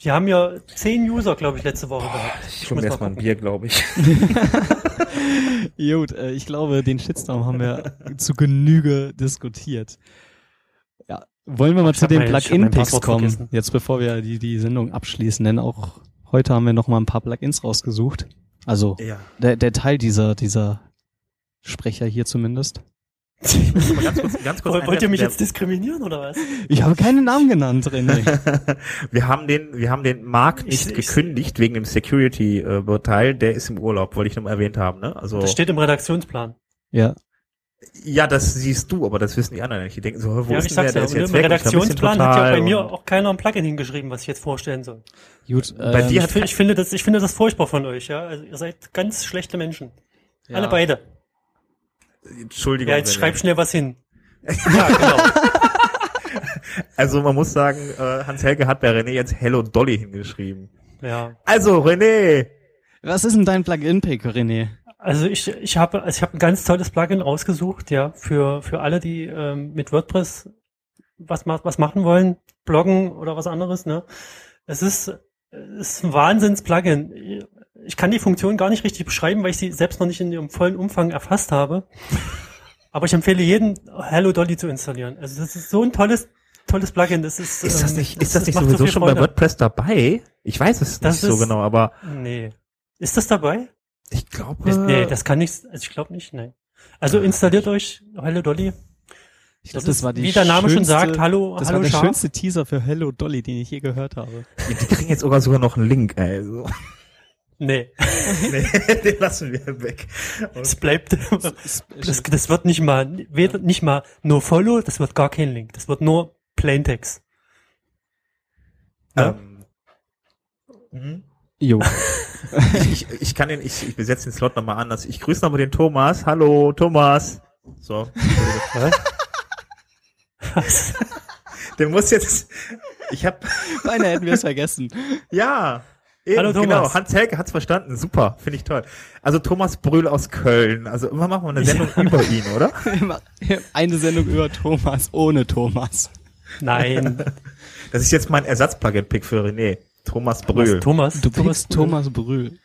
[SPEAKER 1] Wir haben ja zehn User, glaube ich, letzte Woche gehabt.
[SPEAKER 3] Ich hol
[SPEAKER 1] muss
[SPEAKER 3] mir
[SPEAKER 1] mal
[SPEAKER 3] erstmal ein. Bier, glaube ich.
[SPEAKER 2] Gut, äh, ich glaube, den Shitstorm haben wir zu Genüge diskutiert. Ja, wollen wir mal
[SPEAKER 1] Ich
[SPEAKER 2] zu den
[SPEAKER 1] ich
[SPEAKER 2] Plugin-Picks kommen,
[SPEAKER 1] vergessen.
[SPEAKER 2] jetzt bevor wir die, die Sendung abschließen, denn auch heute haben wir noch mal ein paar Plugins rausgesucht. Also
[SPEAKER 3] Ja.
[SPEAKER 2] der, der Teil dieser, dieser Sprecher hier zumindest.
[SPEAKER 3] Ich muss mal ganz kurz, ganz kurz
[SPEAKER 1] Wollt ihr mich jetzt diskriminieren oder was?
[SPEAKER 2] Ich habe keinen Namen genannt, René.
[SPEAKER 3] wir haben den, wir haben den Mark nicht
[SPEAKER 1] Ich- ich-
[SPEAKER 3] gekündigt wegen dem Security-Teil. Der ist im Urlaub, wollte ich nur mal erwähnt haben, ne? Also,
[SPEAKER 1] Das steht im Redaktionsplan.
[SPEAKER 2] ja,
[SPEAKER 3] ja, das siehst du, aber das wissen die anderen nicht. Die denken so, wo
[SPEAKER 1] ja,
[SPEAKER 3] ist
[SPEAKER 1] ich
[SPEAKER 3] denn der?
[SPEAKER 1] sag's
[SPEAKER 3] Der
[SPEAKER 1] ja,
[SPEAKER 3] ist jetzt
[SPEAKER 1] im
[SPEAKER 3] weg. ich
[SPEAKER 1] Redaktionsplan hat ja bei mir auch keiner ein Plugin hingeschrieben, was ich jetzt vorstellen soll.
[SPEAKER 2] gut.
[SPEAKER 3] Bei
[SPEAKER 2] ähm,
[SPEAKER 3] dir
[SPEAKER 1] Ich, fi- ich finde das, ich finde das furchtbar von euch, ja. Also ihr seid ganz schlechte Menschen.
[SPEAKER 2] ja.
[SPEAKER 1] Alle beide.
[SPEAKER 3] Entschuldigung.
[SPEAKER 1] Ja, jetzt schreib schnell was hin. ja, genau.
[SPEAKER 3] Also man muss sagen, äh, Hans-Helge hat bei René jetzt Hello Dolly hingeschrieben.
[SPEAKER 1] Ja.
[SPEAKER 3] Also René,
[SPEAKER 2] Was ist denn dein Plugin-Pick, René?
[SPEAKER 1] Also ich, ich habe, also ich habe ein ganz tolles Plugin rausgesucht, ja, für, für alle, die ähm, mit WordPress was, was machen wollen, bloggen oder was anderes, ne. Es ist, es ist ein Wahnsinns-Plugin. Ich kann die Funktion gar nicht richtig beschreiben, weil ich sie selbst noch nicht in ihrem vollen Umfang erfasst habe. Aber ich empfehle jedem, Hello Dolly zu installieren. Also das ist so ein tolles, tolles Plugin. Das ist,
[SPEAKER 3] ist das
[SPEAKER 1] ähm,
[SPEAKER 3] nicht, ist das nicht
[SPEAKER 1] macht so
[SPEAKER 3] sowieso
[SPEAKER 1] viel
[SPEAKER 3] schon bei. WordPress dabei? Ich weiß es
[SPEAKER 1] Das
[SPEAKER 3] nicht so
[SPEAKER 1] ist-
[SPEAKER 3] genau, aber
[SPEAKER 1] Nee. Ist das dabei?
[SPEAKER 3] Ich glaube,
[SPEAKER 1] Das, nee, das kann nicht, also ich glaube nicht, nein. Also installiert euch Hello Dolly.
[SPEAKER 2] Ich glaube,
[SPEAKER 1] Das
[SPEAKER 2] war die
[SPEAKER 1] wie der Name schon sagt, Hallo,
[SPEAKER 2] Das
[SPEAKER 1] Hallo
[SPEAKER 2] war der
[SPEAKER 1] Schaf.
[SPEAKER 2] schönste Teaser für Hello Dolly, den ich je gehört habe.
[SPEAKER 3] die, die kriegen jetzt sogar sogar noch einen Link, ey. So.
[SPEAKER 1] Nee,
[SPEAKER 3] nee, den lassen wir weg.
[SPEAKER 1] es bleibt, das, das wird nicht mal, weder, nicht mal nur Follow, das wird gar kein Link. Das wird nur Plaintext. Ja.
[SPEAKER 3] Ähm, mhm.
[SPEAKER 2] Jo.
[SPEAKER 3] ich, ich kann den, ich, ich besetze den Slot nochmal anders. Ich grüße nochmal den Thomas. Hallo, Thomas. So. Der muss jetzt, ich hab,
[SPEAKER 2] Beinahe hätten wir es vergessen.
[SPEAKER 3] ja. Eben,
[SPEAKER 1] Hallo, Thomas.
[SPEAKER 3] Genau, Hans Helge hat's verstanden. Super, finde ich toll. Also Thomas Brühl aus Köln. Also immer machen wir eine Sendung über ihn, oder?
[SPEAKER 2] Immer Eine Sendung über Thomas, ohne Thomas.
[SPEAKER 1] Nein.
[SPEAKER 3] Das ist jetzt mein Ersatz-Plugin-Pick für René. Thomas Brühl.
[SPEAKER 1] Thomas?
[SPEAKER 2] Du
[SPEAKER 1] Thomas,
[SPEAKER 2] pickst Thomas Brühl.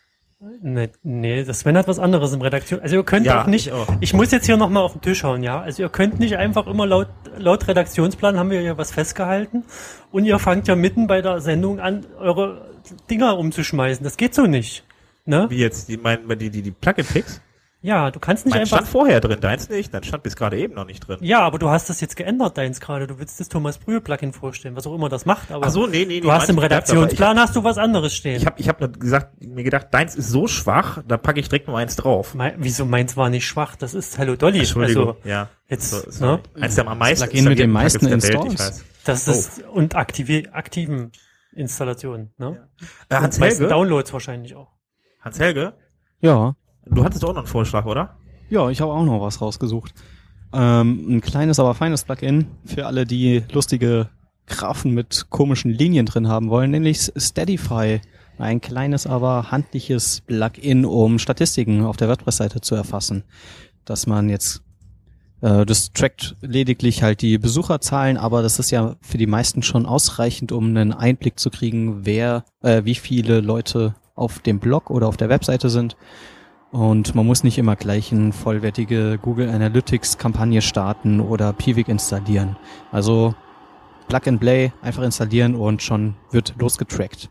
[SPEAKER 1] Nee, nee, das Sven hat was anderes im Redaktion. Also ihr könnt
[SPEAKER 3] Ja,
[SPEAKER 1] auch nicht,
[SPEAKER 3] ich auch.
[SPEAKER 1] ich muss jetzt hier nochmal auf den Tisch hauen, ja. Also ihr könnt nicht einfach immer laut, laut Redaktionsplan haben wir ja was festgehalten und ihr fangt ja mitten bei der Sendung an, eure Dinger umzuschmeißen. Das geht so nicht. Ne?
[SPEAKER 3] Wie jetzt? Die meinen die, die, die Plugin-Picks?
[SPEAKER 1] Ja, du kannst nicht
[SPEAKER 3] Mein
[SPEAKER 1] einfach.
[SPEAKER 3] stand vorher drin, deins nicht, dein stand bis gerade eben noch nicht drin.
[SPEAKER 1] Ja, aber du hast das jetzt geändert, deins gerade. Du willst das Thomas Brühe Plugin vorstellen, was auch immer das macht. Aber
[SPEAKER 3] Ach so, nee, nee, nee,
[SPEAKER 1] du hast
[SPEAKER 3] meins
[SPEAKER 1] im. Redaktionsplan hast du was anderes stehen.
[SPEAKER 3] Ich habe ich hab nur gesagt, mir gedacht, deins ist so schwach, da packe ich direkt nur eins drauf.
[SPEAKER 1] Mei- wieso meins war nicht schwach? Das ist Hello Dolly.
[SPEAKER 3] Entschuldigung,
[SPEAKER 1] Also
[SPEAKER 3] ja.
[SPEAKER 1] jetzt,
[SPEAKER 3] So, sorry.
[SPEAKER 1] ne?
[SPEAKER 3] Eins der am meisten
[SPEAKER 2] Plugin mit den meisten Installs.
[SPEAKER 1] das ist und aktive, aktiven Installationen. Ne?
[SPEAKER 3] Äh, Hans Helge?
[SPEAKER 1] Downloads wahrscheinlich auch.
[SPEAKER 3] Hans Helge?
[SPEAKER 2] Ja,
[SPEAKER 3] Du hattest auch noch einen Vorschlag, oder?
[SPEAKER 2] ja, ich habe auch noch was rausgesucht. Ähm, ein kleines, aber feines Plugin für alle, die lustige Graphen mit komischen Linien drin haben wollen, nämlich Steadify. Ein kleines, aber handliches Plugin, um Statistiken auf der WordPress-Seite zu erfassen. Dass man jetzt, äh, das trackt lediglich halt die Besucherzahlen, aber das ist ja für die meisten schon ausreichend, um einen Einblick zu kriegen, wer, äh, wie viele Leute auf dem Blog oder auf der Webseite sind. Und man muss nicht immer gleich eine vollwertige Google Analytics Kampagne starten oder Piwik installieren. Also Plug and Play einfach installieren und schon wird losgetrackt.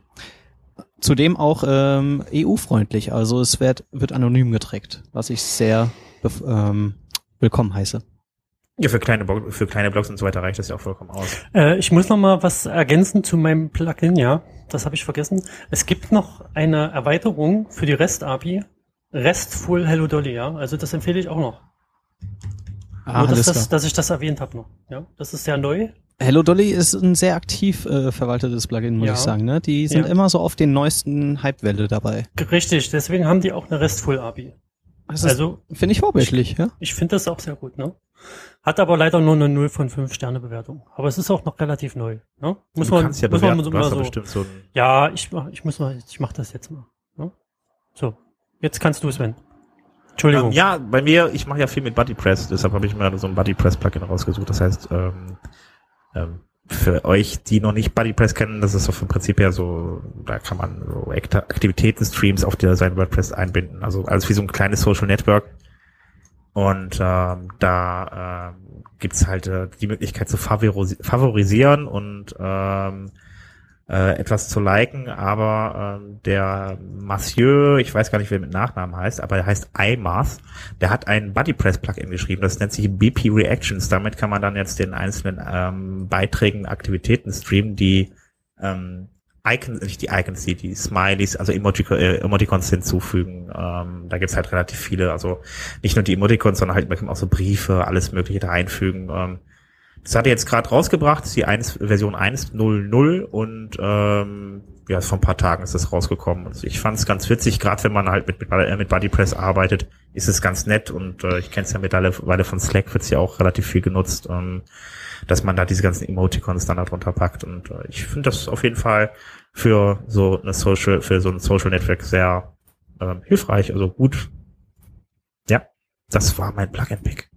[SPEAKER 2] Zudem auch ähm, EU-freundlich, also es wird, wird anonym getrackt, was ich sehr ähm, willkommen heiße.
[SPEAKER 3] Ja, für kleine, für kleine Blogs und so weiter reicht das ja auch vollkommen aus.
[SPEAKER 1] Äh, ich muss noch mal was ergänzen zu meinem Plugin, ja. Das habe ich vergessen. Es gibt noch eine Erweiterung für die REST-API. RESTful Hello Dolly, ja. Also das empfehle ich auch noch.
[SPEAKER 2] Ah,
[SPEAKER 1] Nur, dass, das, dass ich das erwähnt habe noch. Ja, das ist sehr neu.
[SPEAKER 2] Hello Dolly ist ein sehr aktiv äh, verwaltetes Plugin, muss
[SPEAKER 1] Ja.
[SPEAKER 2] ich sagen. Ne? Die sind
[SPEAKER 1] Ja.
[SPEAKER 2] immer so auf den neuesten Hypewelle dabei.
[SPEAKER 1] Richtig, deswegen haben die auch eine RESTful API.
[SPEAKER 2] Das ist-
[SPEAKER 1] Also
[SPEAKER 2] Finde ich vorbildlich, ja?
[SPEAKER 1] ich finde das auch sehr gut, ne? Hat aber leider nur eine 0 von 5 Sterne Bewertung. Aber es ist auch noch relativ neu, ne? Muss
[SPEAKER 3] du
[SPEAKER 1] man,
[SPEAKER 3] kannst ja
[SPEAKER 1] muss
[SPEAKER 3] bewerten,
[SPEAKER 1] man
[SPEAKER 3] du
[SPEAKER 1] mal
[SPEAKER 3] hast
[SPEAKER 1] so.
[SPEAKER 3] bestimmt so
[SPEAKER 1] Ja, ich ich muss mal, ich mach das jetzt mal. Ne? So, jetzt kannst du Sven. Entschuldigung.
[SPEAKER 3] Ähm, ja, bei mir, ich mache ja viel mit BuddyPress, deshalb habe ich mir so ein BuddyPress-Plugin rausgesucht. Das heißt, ähm, ähm, für euch, die noch nicht BuddyPress kennen, das ist so vom Prinzip her so, da kann man so Akta- Aktivitäten-Streams auf der sein WordPress einbinden. Also alles wie so ein kleines Social Network. Und ähm, da ähm, gibt's halt äh, die Möglichkeit zu favorisi favorisieren und ähm, äh, etwas zu liken, aber ähm, der Mathieu, ich weiß gar nicht, wer mit Nachnamen heißt, aber er heißt iMath, der hat ein BuddyPress-Plugin geschrieben, das nennt sich BP Reactions. Damit kann man dann jetzt den einzelnen ähm, Beiträgen, Aktivitäten streamen, die ähm, Icons, nicht die Icons, die, die Smileys, also Emoticon, äh, Emoticons hinzufügen. Ähm, da gibt's halt relativ viele, also nicht nur die Emoticons, sondern halt man kann auch so Briefe, alles mögliche da einfügen. Ähm, das hat er jetzt gerade rausgebracht, die 1, Version 1.0.0 und ähm, ja, vor ein paar Tagen ist das rausgekommen. Also ich fand es ganz witzig, gerade wenn man halt mit, mit, äh, mit BuddyPress arbeitet, ist es ganz nett und äh, ich kenne es ja mittlerweile von Slack, wird's ja auch relativ viel genutzt, ähm, dass man da diese ganzen Emoticons dann darunter packt und äh, ich finde das auf jeden Fall für so eine Social, für so ein Social Network sehr ähm, hilfreich, also gut. Ja, das war mein Plug-and-Pick.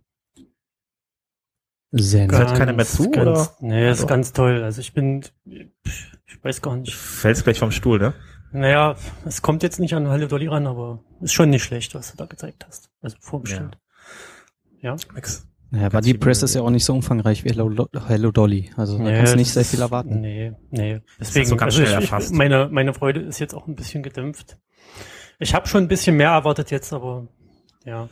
[SPEAKER 2] Sehr
[SPEAKER 3] Gehört
[SPEAKER 2] nett.
[SPEAKER 3] keiner mehr zu,
[SPEAKER 1] ganz,
[SPEAKER 3] oder?
[SPEAKER 1] Nee, ist
[SPEAKER 3] Doch.
[SPEAKER 1] ganz toll. Also ich bin, ich weiß gar nicht.
[SPEAKER 3] Fällst gleich vom Stuhl, ne?
[SPEAKER 1] Naja, es kommt jetzt nicht an Hello Dolly ran, aber ist schon nicht schlecht, was du da gezeigt hast. Also vorgestellt. Ja.
[SPEAKER 3] Nix.
[SPEAKER 2] Naja,
[SPEAKER 3] Ganz
[SPEAKER 2] BuddyPress
[SPEAKER 3] viele-
[SPEAKER 2] ist ja auch nicht so umfangreich wie Hello, Hello Dolly. Also da
[SPEAKER 1] Nee,
[SPEAKER 2] kannst du nicht sehr viel erwarten.
[SPEAKER 1] Nee, nee. Deswegen,
[SPEAKER 3] ganz
[SPEAKER 1] also ich, ich, meine, meine Freude ist jetzt auch ein bisschen gedämpft. Ich habe schon ein bisschen mehr erwartet jetzt, aber ja.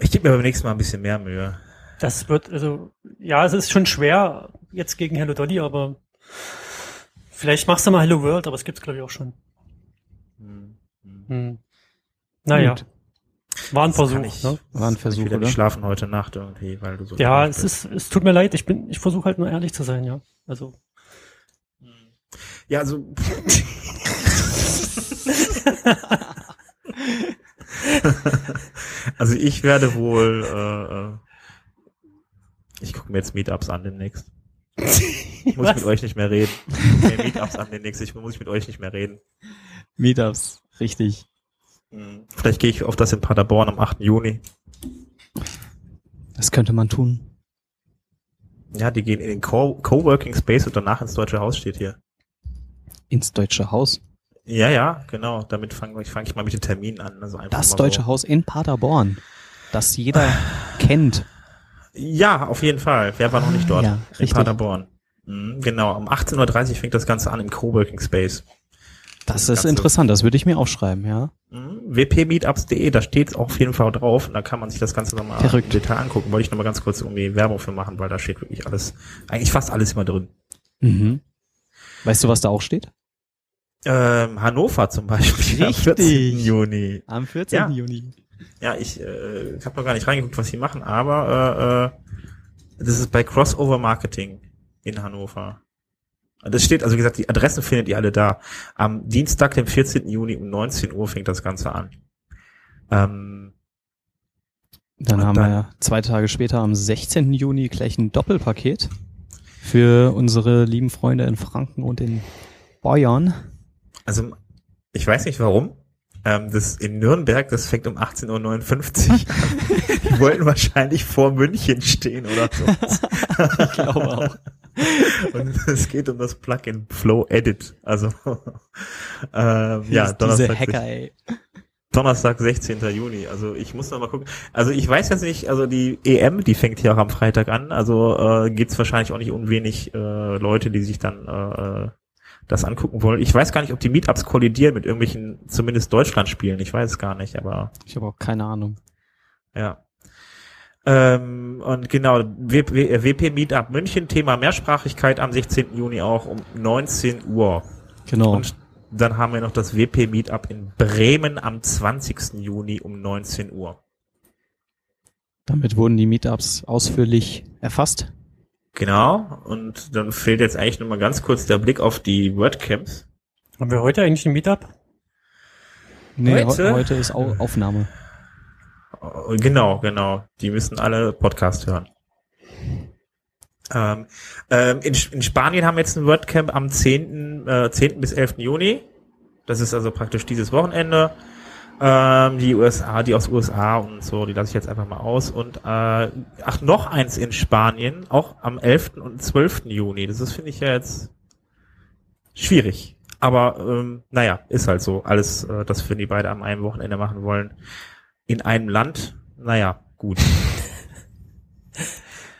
[SPEAKER 3] Ich gebe mir beim nächsten Mal ein bisschen mehr Mühe.
[SPEAKER 1] Das wird, also, ja, es ist schon schwer jetzt gegen Hello Dolly, aber vielleicht machst du mal Hello World, aber es gibt's glaube ich auch schon. Hm. Naja.
[SPEAKER 2] Gut.
[SPEAKER 1] War ein
[SPEAKER 3] Das
[SPEAKER 1] Versuch,
[SPEAKER 3] ich-
[SPEAKER 1] ne?
[SPEAKER 2] War ein Versuch,
[SPEAKER 3] wieder
[SPEAKER 2] oder?
[SPEAKER 3] schlafen heute Nacht irgendwie, weil du so.
[SPEAKER 1] Ja, es
[SPEAKER 3] bist.
[SPEAKER 1] ist, es tut mir leid, ich bin, ich versuche halt nur ehrlich zu sein, ja. Also,
[SPEAKER 3] Ja, also. also ich werde wohl. Ich gucke mir jetzt Meetups an demnächst. Ich muss
[SPEAKER 1] Was?
[SPEAKER 3] mit euch nicht mehr reden. Nee, Meetups an demnächst. Ich muss mit euch nicht mehr reden.
[SPEAKER 2] Meetups, richtig.
[SPEAKER 3] Hm. Vielleicht gehe ich auf das in Paderborn am 8. Juni.
[SPEAKER 2] Das könnte man tun.
[SPEAKER 3] Ja, die gehen in den Co- Coworking Space und danach ins Deutsche Haus steht hier.
[SPEAKER 2] Ins Deutsche Haus.
[SPEAKER 3] Ja, ja, genau. Damit fange ich, fang ich mal mit den Terminen an. Also
[SPEAKER 2] Das Deutsche
[SPEAKER 3] so.
[SPEAKER 2] Haus in Paderborn. Das jeder kennt.
[SPEAKER 3] Ja, auf jeden Fall. Wer war noch nicht dort?
[SPEAKER 2] Ja,
[SPEAKER 3] in
[SPEAKER 2] richtig.
[SPEAKER 3] Paderborn. Mhm, genau, um 18.30 Uhr fängt das Ganze an im Coworking Space.
[SPEAKER 2] Das ist
[SPEAKER 3] Ganze-
[SPEAKER 2] interessant, das würde ich mir aufschreiben, ja.
[SPEAKER 3] Mhm. wpmeetups.de, da steht auf jeden Fall drauf und da kann man sich das Ganze nochmal im. Detail angucken. Wollte ich nochmal ganz kurz irgendwie Werbung für machen, weil da steht wirklich alles, eigentlich fast alles immer drin.
[SPEAKER 2] Mhm. Weißt du, was da auch steht?
[SPEAKER 3] Ähm, Hannover zum Beispiel am
[SPEAKER 2] Richtig.
[SPEAKER 3] 14. Juni.
[SPEAKER 2] Am 14.
[SPEAKER 3] Ja.
[SPEAKER 2] Juni.
[SPEAKER 3] Ja, ich äh, habe noch gar nicht reingeguckt, was sie machen, aber äh, äh, das ist bei Crossover Marketing in Hannover. Das steht, also wie gesagt, die Adressen findet ihr alle da. Am Dienstag, dem 14. Juni um 19 Uhr fängt das Ganze an. Ähm,
[SPEAKER 2] Dann haben
[SPEAKER 3] dann-
[SPEAKER 2] wir zwei Tage später am 16. Juni gleich ein Doppelpaket für unsere lieben Freunde in Franken und in Bayern.
[SPEAKER 3] also ich weiß nicht warum. Ähm, das in Nürnberg, das fängt um 18.59 Uhr an. Die wollten wahrscheinlich vor München stehen oder so.
[SPEAKER 2] Ich glaube auch.
[SPEAKER 3] Und es geht um das Plugin Flow Edit. Also ähm, ja,
[SPEAKER 2] Diese
[SPEAKER 3] Donnerstag,
[SPEAKER 2] Hacker, ey.
[SPEAKER 3] Donnerstag, 16. Juni. Also ich muss noch mal gucken. Also ich weiß jetzt nicht, also die EM, die fängt hier auch am Freitag an. Also äh, gibt's wahrscheinlich auch nicht unwenig äh, Leute, die sich dann äh, äh, das angucken wollen. Ich weiß gar nicht, ob die Meetups kollidieren mit irgendwelchen, zumindest Deutschland-Spielen. Ich weiß gar nicht, aber
[SPEAKER 2] Ich habe auch keine Ahnung.
[SPEAKER 3] ja. Ähm, und genau, WP Meetup München, Thema Mehrsprachigkeit am 16. Juni auch um 19 Uhr.
[SPEAKER 2] Genau.
[SPEAKER 3] Und dann haben wir noch das WP Meetup in Bremen am 20. Juni um 19 Uhr.
[SPEAKER 2] Damit wurden die Meetups ausführlich erfasst.
[SPEAKER 3] Genau. Und dann fehlt jetzt eigentlich nur mal ganz kurz der Blick auf die WordCamps.
[SPEAKER 1] Haben wir heute eigentlich ein Meetup?
[SPEAKER 2] Nee,
[SPEAKER 3] Heute?
[SPEAKER 2] heute, heute ist Au Aufnahme.
[SPEAKER 3] Äh, Genau, genau. Die müssen alle Podcast hören. Ähm, ähm, in, in Spanien haben wir jetzt ein WordCamp am 10., äh, 10. bis 11. Juni. Das ist also praktisch dieses Wochenende. Ähm, die USA, die aus USA und so, die lasse ich jetzt einfach mal aus. Und äh, ach, noch eins in Spanien, auch am 11. und 12. Juni. Das ist, finde ich ja jetzt schwierig. Aber ähm, naja, ist halt so. Alles, äh, das wir die beide am einem Wochenende machen wollen. In einem Land, naja, gut.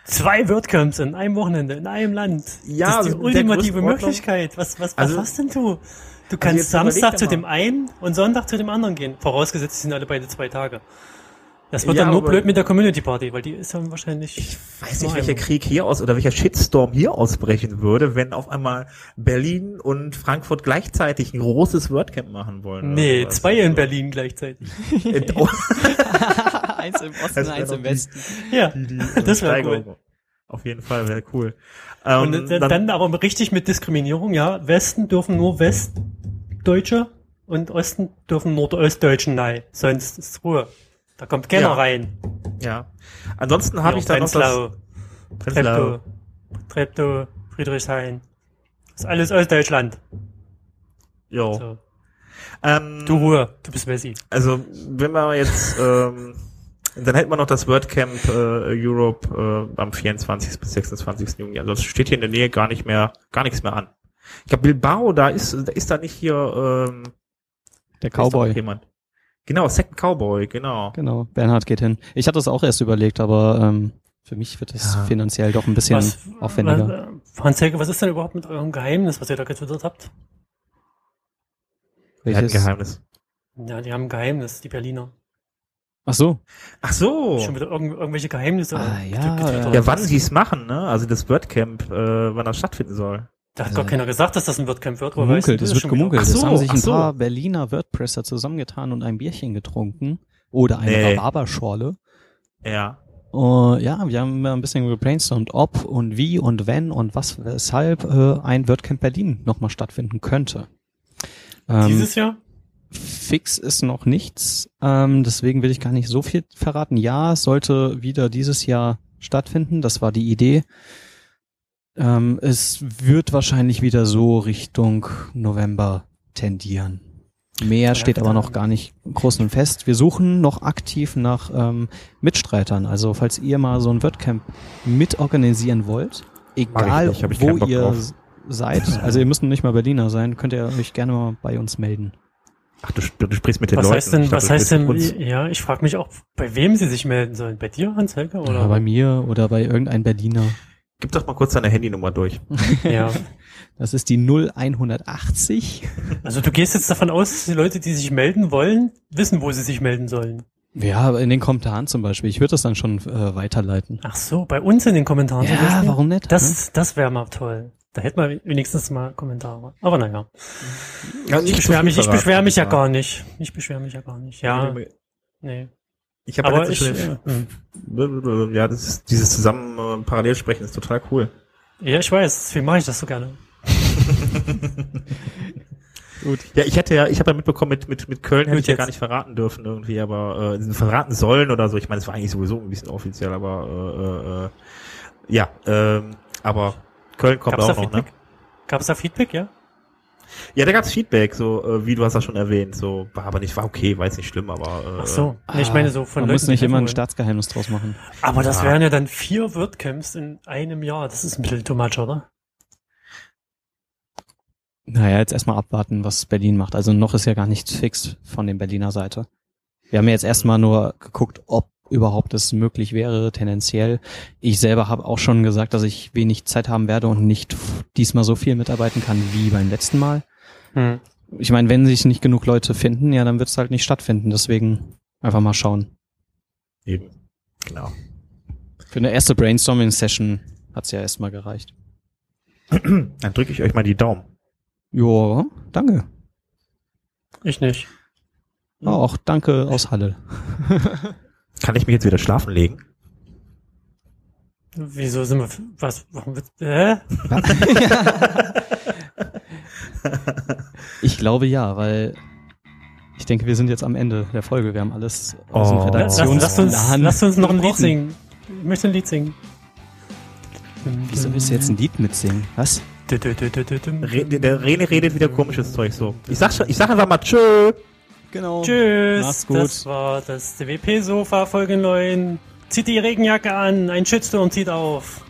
[SPEAKER 1] Zwei WordCamps in einem Wochenende, in einem Land.
[SPEAKER 3] Ja,
[SPEAKER 1] das ist die
[SPEAKER 3] also
[SPEAKER 1] ultimative Möglichkeit. Was, was, was
[SPEAKER 3] Also-
[SPEAKER 1] machst denn du? Du kannst
[SPEAKER 3] jetzt überleg
[SPEAKER 1] Samstag zu dem einen und Sonntag zu dem anderen gehen. Vorausgesetzt, es sind alle beide zwei Tage. Das wird
[SPEAKER 3] Ja,
[SPEAKER 1] dann nur blöd mit der Community Party, weil die ist dann wahrscheinlich.
[SPEAKER 3] Ich weiß nicht, welcher. Krieg hier aus oder welcher Shitstorm hier ausbrechen würde, wenn auf einmal Berlin und Frankfurt gleichzeitig ein großes WordCamp machen wollen.
[SPEAKER 1] Nee, zwei in Berlin gleichzeitig.
[SPEAKER 2] Eins im Osten,
[SPEAKER 3] Das wär doch die-
[SPEAKER 1] Ja,
[SPEAKER 3] die- die
[SPEAKER 1] das wäre cool.
[SPEAKER 3] Auf jeden Fall wäre cool. Ähm,
[SPEAKER 1] Und dann, dann aber richtig mit Diskriminierung, ja. Westen dürfen nur Westdeutsche und Osten dürfen Nordostdeutschen nein. Sonst ist Ruhe. Da kommt keiner
[SPEAKER 3] Ja.
[SPEAKER 1] rein.
[SPEAKER 3] ja. Ansonsten habe
[SPEAKER 1] Ja,
[SPEAKER 3] ich da noch das
[SPEAKER 1] Prenzlau. Treptow, Treptow, Friedrichshain. Das ist alles Ostdeutschland.
[SPEAKER 3] Jo.
[SPEAKER 1] So.
[SPEAKER 3] Ähm,
[SPEAKER 1] Du Ruhe, du bist Messi.
[SPEAKER 3] Also, wenn man jetzt, ähm, dann hätten wir noch das WordCamp äh, Europe äh, am 24. bis 26. Juni. Also es steht hier in der Nähe gar nicht mehr, gar nichts mehr an. Ich glaube, Bilbao, da ist, da ist da nicht hier ähm,
[SPEAKER 2] Der Cowboy.
[SPEAKER 3] jemand. Genau, Second Cowboy, genau.
[SPEAKER 2] Genau, Bernhard geht hin. Ich hatte es auch erst überlegt, aber ähm, für mich wird es
[SPEAKER 3] Ja.
[SPEAKER 2] finanziell doch ein bisschen
[SPEAKER 1] Was,
[SPEAKER 2] aufwendiger.
[SPEAKER 1] was, Hans-Helge, was ist denn überhaupt mit eurem Geheimnis, was ihr da getwittert habt?
[SPEAKER 3] Wer hat ein
[SPEAKER 2] Welches?
[SPEAKER 3] Geheimnis?
[SPEAKER 1] Ja, die haben ein Geheimnis, die Berliner.
[SPEAKER 2] Ach so.
[SPEAKER 3] Ach so.
[SPEAKER 1] Schon wieder irgendw irgendwelche Geheimnisse.
[SPEAKER 2] Ah, ja,
[SPEAKER 1] getwittert.
[SPEAKER 3] Ja, wann sie es machen, ne? Also das WordCamp, äh, wann das stattfinden soll.
[SPEAKER 1] Da hat
[SPEAKER 2] Also-
[SPEAKER 1] gar keiner gesagt, dass das ein WordCamp wird.
[SPEAKER 2] Gemunkelt,
[SPEAKER 1] du
[SPEAKER 2] es
[SPEAKER 1] das
[SPEAKER 2] wird gemunkelt.
[SPEAKER 3] Ach so,
[SPEAKER 2] es haben sich ein
[SPEAKER 3] so.
[SPEAKER 2] paar Berliner WordPresser zusammengetan und ein Bierchen getrunken. Oder eine
[SPEAKER 3] Nee.
[SPEAKER 2] Rhabarberschorle.
[SPEAKER 3] Ja.
[SPEAKER 2] Uh, ja, wir haben ein bisschen gebrainstormt, ob und wie und wenn und was, weshalb äh, ein WordCamp Berlin nochmal stattfinden könnte. Ähm,
[SPEAKER 1] Dieses Jahr?
[SPEAKER 2] Fix ist noch nichts, ähm, deswegen will ich gar nicht so viel verraten. Ja, es sollte wieder dieses Jahr stattfinden, das war die Idee. Ähm, es wird wahrscheinlich wieder so Richtung November tendieren. Mehr steht aber noch gar nicht groß und fest. Wir suchen noch aktiv nach ähm, Mitstreitern. Also falls ihr mal so ein WordCamp mitorganisieren wollt, egal
[SPEAKER 3] nicht,
[SPEAKER 2] wo ihr
[SPEAKER 3] drauf.
[SPEAKER 2] seid, also ihr müsst nicht mal Berliner sein, könnt ihr euch gerne mal bei uns melden.
[SPEAKER 3] Ach, du, du sprichst mit den
[SPEAKER 1] Was
[SPEAKER 3] Leuten.
[SPEAKER 1] heißt denn,
[SPEAKER 3] dachte,
[SPEAKER 1] was heißt denn, ja, ich frage mich auch, bei wem sie sich melden sollen. Bei dir, Hans-Helge? Oder?
[SPEAKER 2] Oder bei mir oder bei irgendein Berliner.
[SPEAKER 3] Gib doch mal kurz deine Handynummer durch.
[SPEAKER 1] Ja.
[SPEAKER 2] Das ist die 0180.
[SPEAKER 1] Also du gehst jetzt davon aus, dass die Leute, die sich melden wollen, wissen, wo sie sich melden sollen.
[SPEAKER 2] Ja, in den Kommentaren zum Beispiel. Ich würde das dann schon äh, weiterleiten.
[SPEAKER 1] Ach so, bei uns in den Kommentaren.
[SPEAKER 2] Ja, warum nicht?
[SPEAKER 1] Das, das wäre mal toll. Da hätten wir wenigstens mal Kommentare. Aber naja.
[SPEAKER 3] Ja,
[SPEAKER 1] Ich beschwere mich, ich beschwere mich ja gar nicht. Ich beschwere mich ja gar nicht. Ja, nee.
[SPEAKER 3] Ich habe
[SPEAKER 1] Aber ich,
[SPEAKER 3] schon
[SPEAKER 1] äh, hm.
[SPEAKER 3] ja, das ist, dieses zusammen äh, parallel sprechen ist total cool.
[SPEAKER 1] ja, ich weiß, deswegen mache ich das so gerne.
[SPEAKER 3] Gut. Ja, ich hätte ja, ich habe ja mitbekommen, mit, mit, mit Köln hätte ich ja gar nicht verraten dürfen irgendwie, aber äh, verraten sollen oder so. Ich meine, es war eigentlich sowieso ein bisschen offiziell, aber äh, äh, ja, ähm, aber Köln kommt
[SPEAKER 1] Gab's da
[SPEAKER 3] auch noch, ne?
[SPEAKER 1] Feedback? Gab es da Feedback, ja?
[SPEAKER 3] Ja, da gab's Feedback, so äh, wie du hast das schon erwähnt, so war aber nicht, war okay, war jetzt nicht schlimm, aber äh,
[SPEAKER 1] Ach so. Nee, ich meine so von
[SPEAKER 2] Man
[SPEAKER 1] Leuten,
[SPEAKER 2] muss nicht immer ein
[SPEAKER 1] wollen.
[SPEAKER 2] Staatsgeheimnis draus machen.
[SPEAKER 1] Aber das
[SPEAKER 3] Ja.
[SPEAKER 1] wären ja dann vier WordCamps in einem Jahr. Das ist ein bisschen too much, oder?
[SPEAKER 2] Naja, jetzt erstmal abwarten, was Berlin macht. Also noch ist ja gar nichts fix von der Berliner Seite. Wir haben ja jetzt erstmal nur geguckt, ob überhaupt es möglich wäre, tendenziell. Ich selber habe auch schon gesagt, dass ich wenig Zeit haben werde und nicht diesmal so viel mitarbeiten kann wie beim letzten Mal.
[SPEAKER 1] Hm.
[SPEAKER 2] Ich meine, wenn sich nicht genug Leute finden, ja, dann wird es halt nicht stattfinden. Deswegen einfach mal schauen.
[SPEAKER 3] eben. Genau.
[SPEAKER 2] Für eine erste Brainstorming-Session hat's ja erstmal gereicht.
[SPEAKER 3] Dann drücke ich euch mal die Daumen.
[SPEAKER 2] Ja, danke.
[SPEAKER 1] Ich nicht.
[SPEAKER 2] Auch danke aus Halle.
[SPEAKER 3] Kann ich mich jetzt wieder schlafen legen?
[SPEAKER 1] Wieso sind wir, was, warum wird, hä?
[SPEAKER 2] Ich glaube ja, weil ich denke, wir sind jetzt am Ende der Folge. Wir haben alles aus dem
[SPEAKER 3] Oh.
[SPEAKER 1] Lass, lass, lass, uns, lass uns noch ein Lied singen. Ich möchte ein Lied singen.
[SPEAKER 2] Wieso willst du jetzt ein Lied mitsingen? Was?
[SPEAKER 3] Re der Rene redet wieder komisches Zeug so. Ich sag schon, ich sag einfach mal tschö.
[SPEAKER 2] Genau.
[SPEAKER 1] Tschüss.
[SPEAKER 2] Mach's gut.
[SPEAKER 1] Das war das DWP-Sofa Folge 9. Zieht die Regenjacke an, ein Shitstorm zieht auf.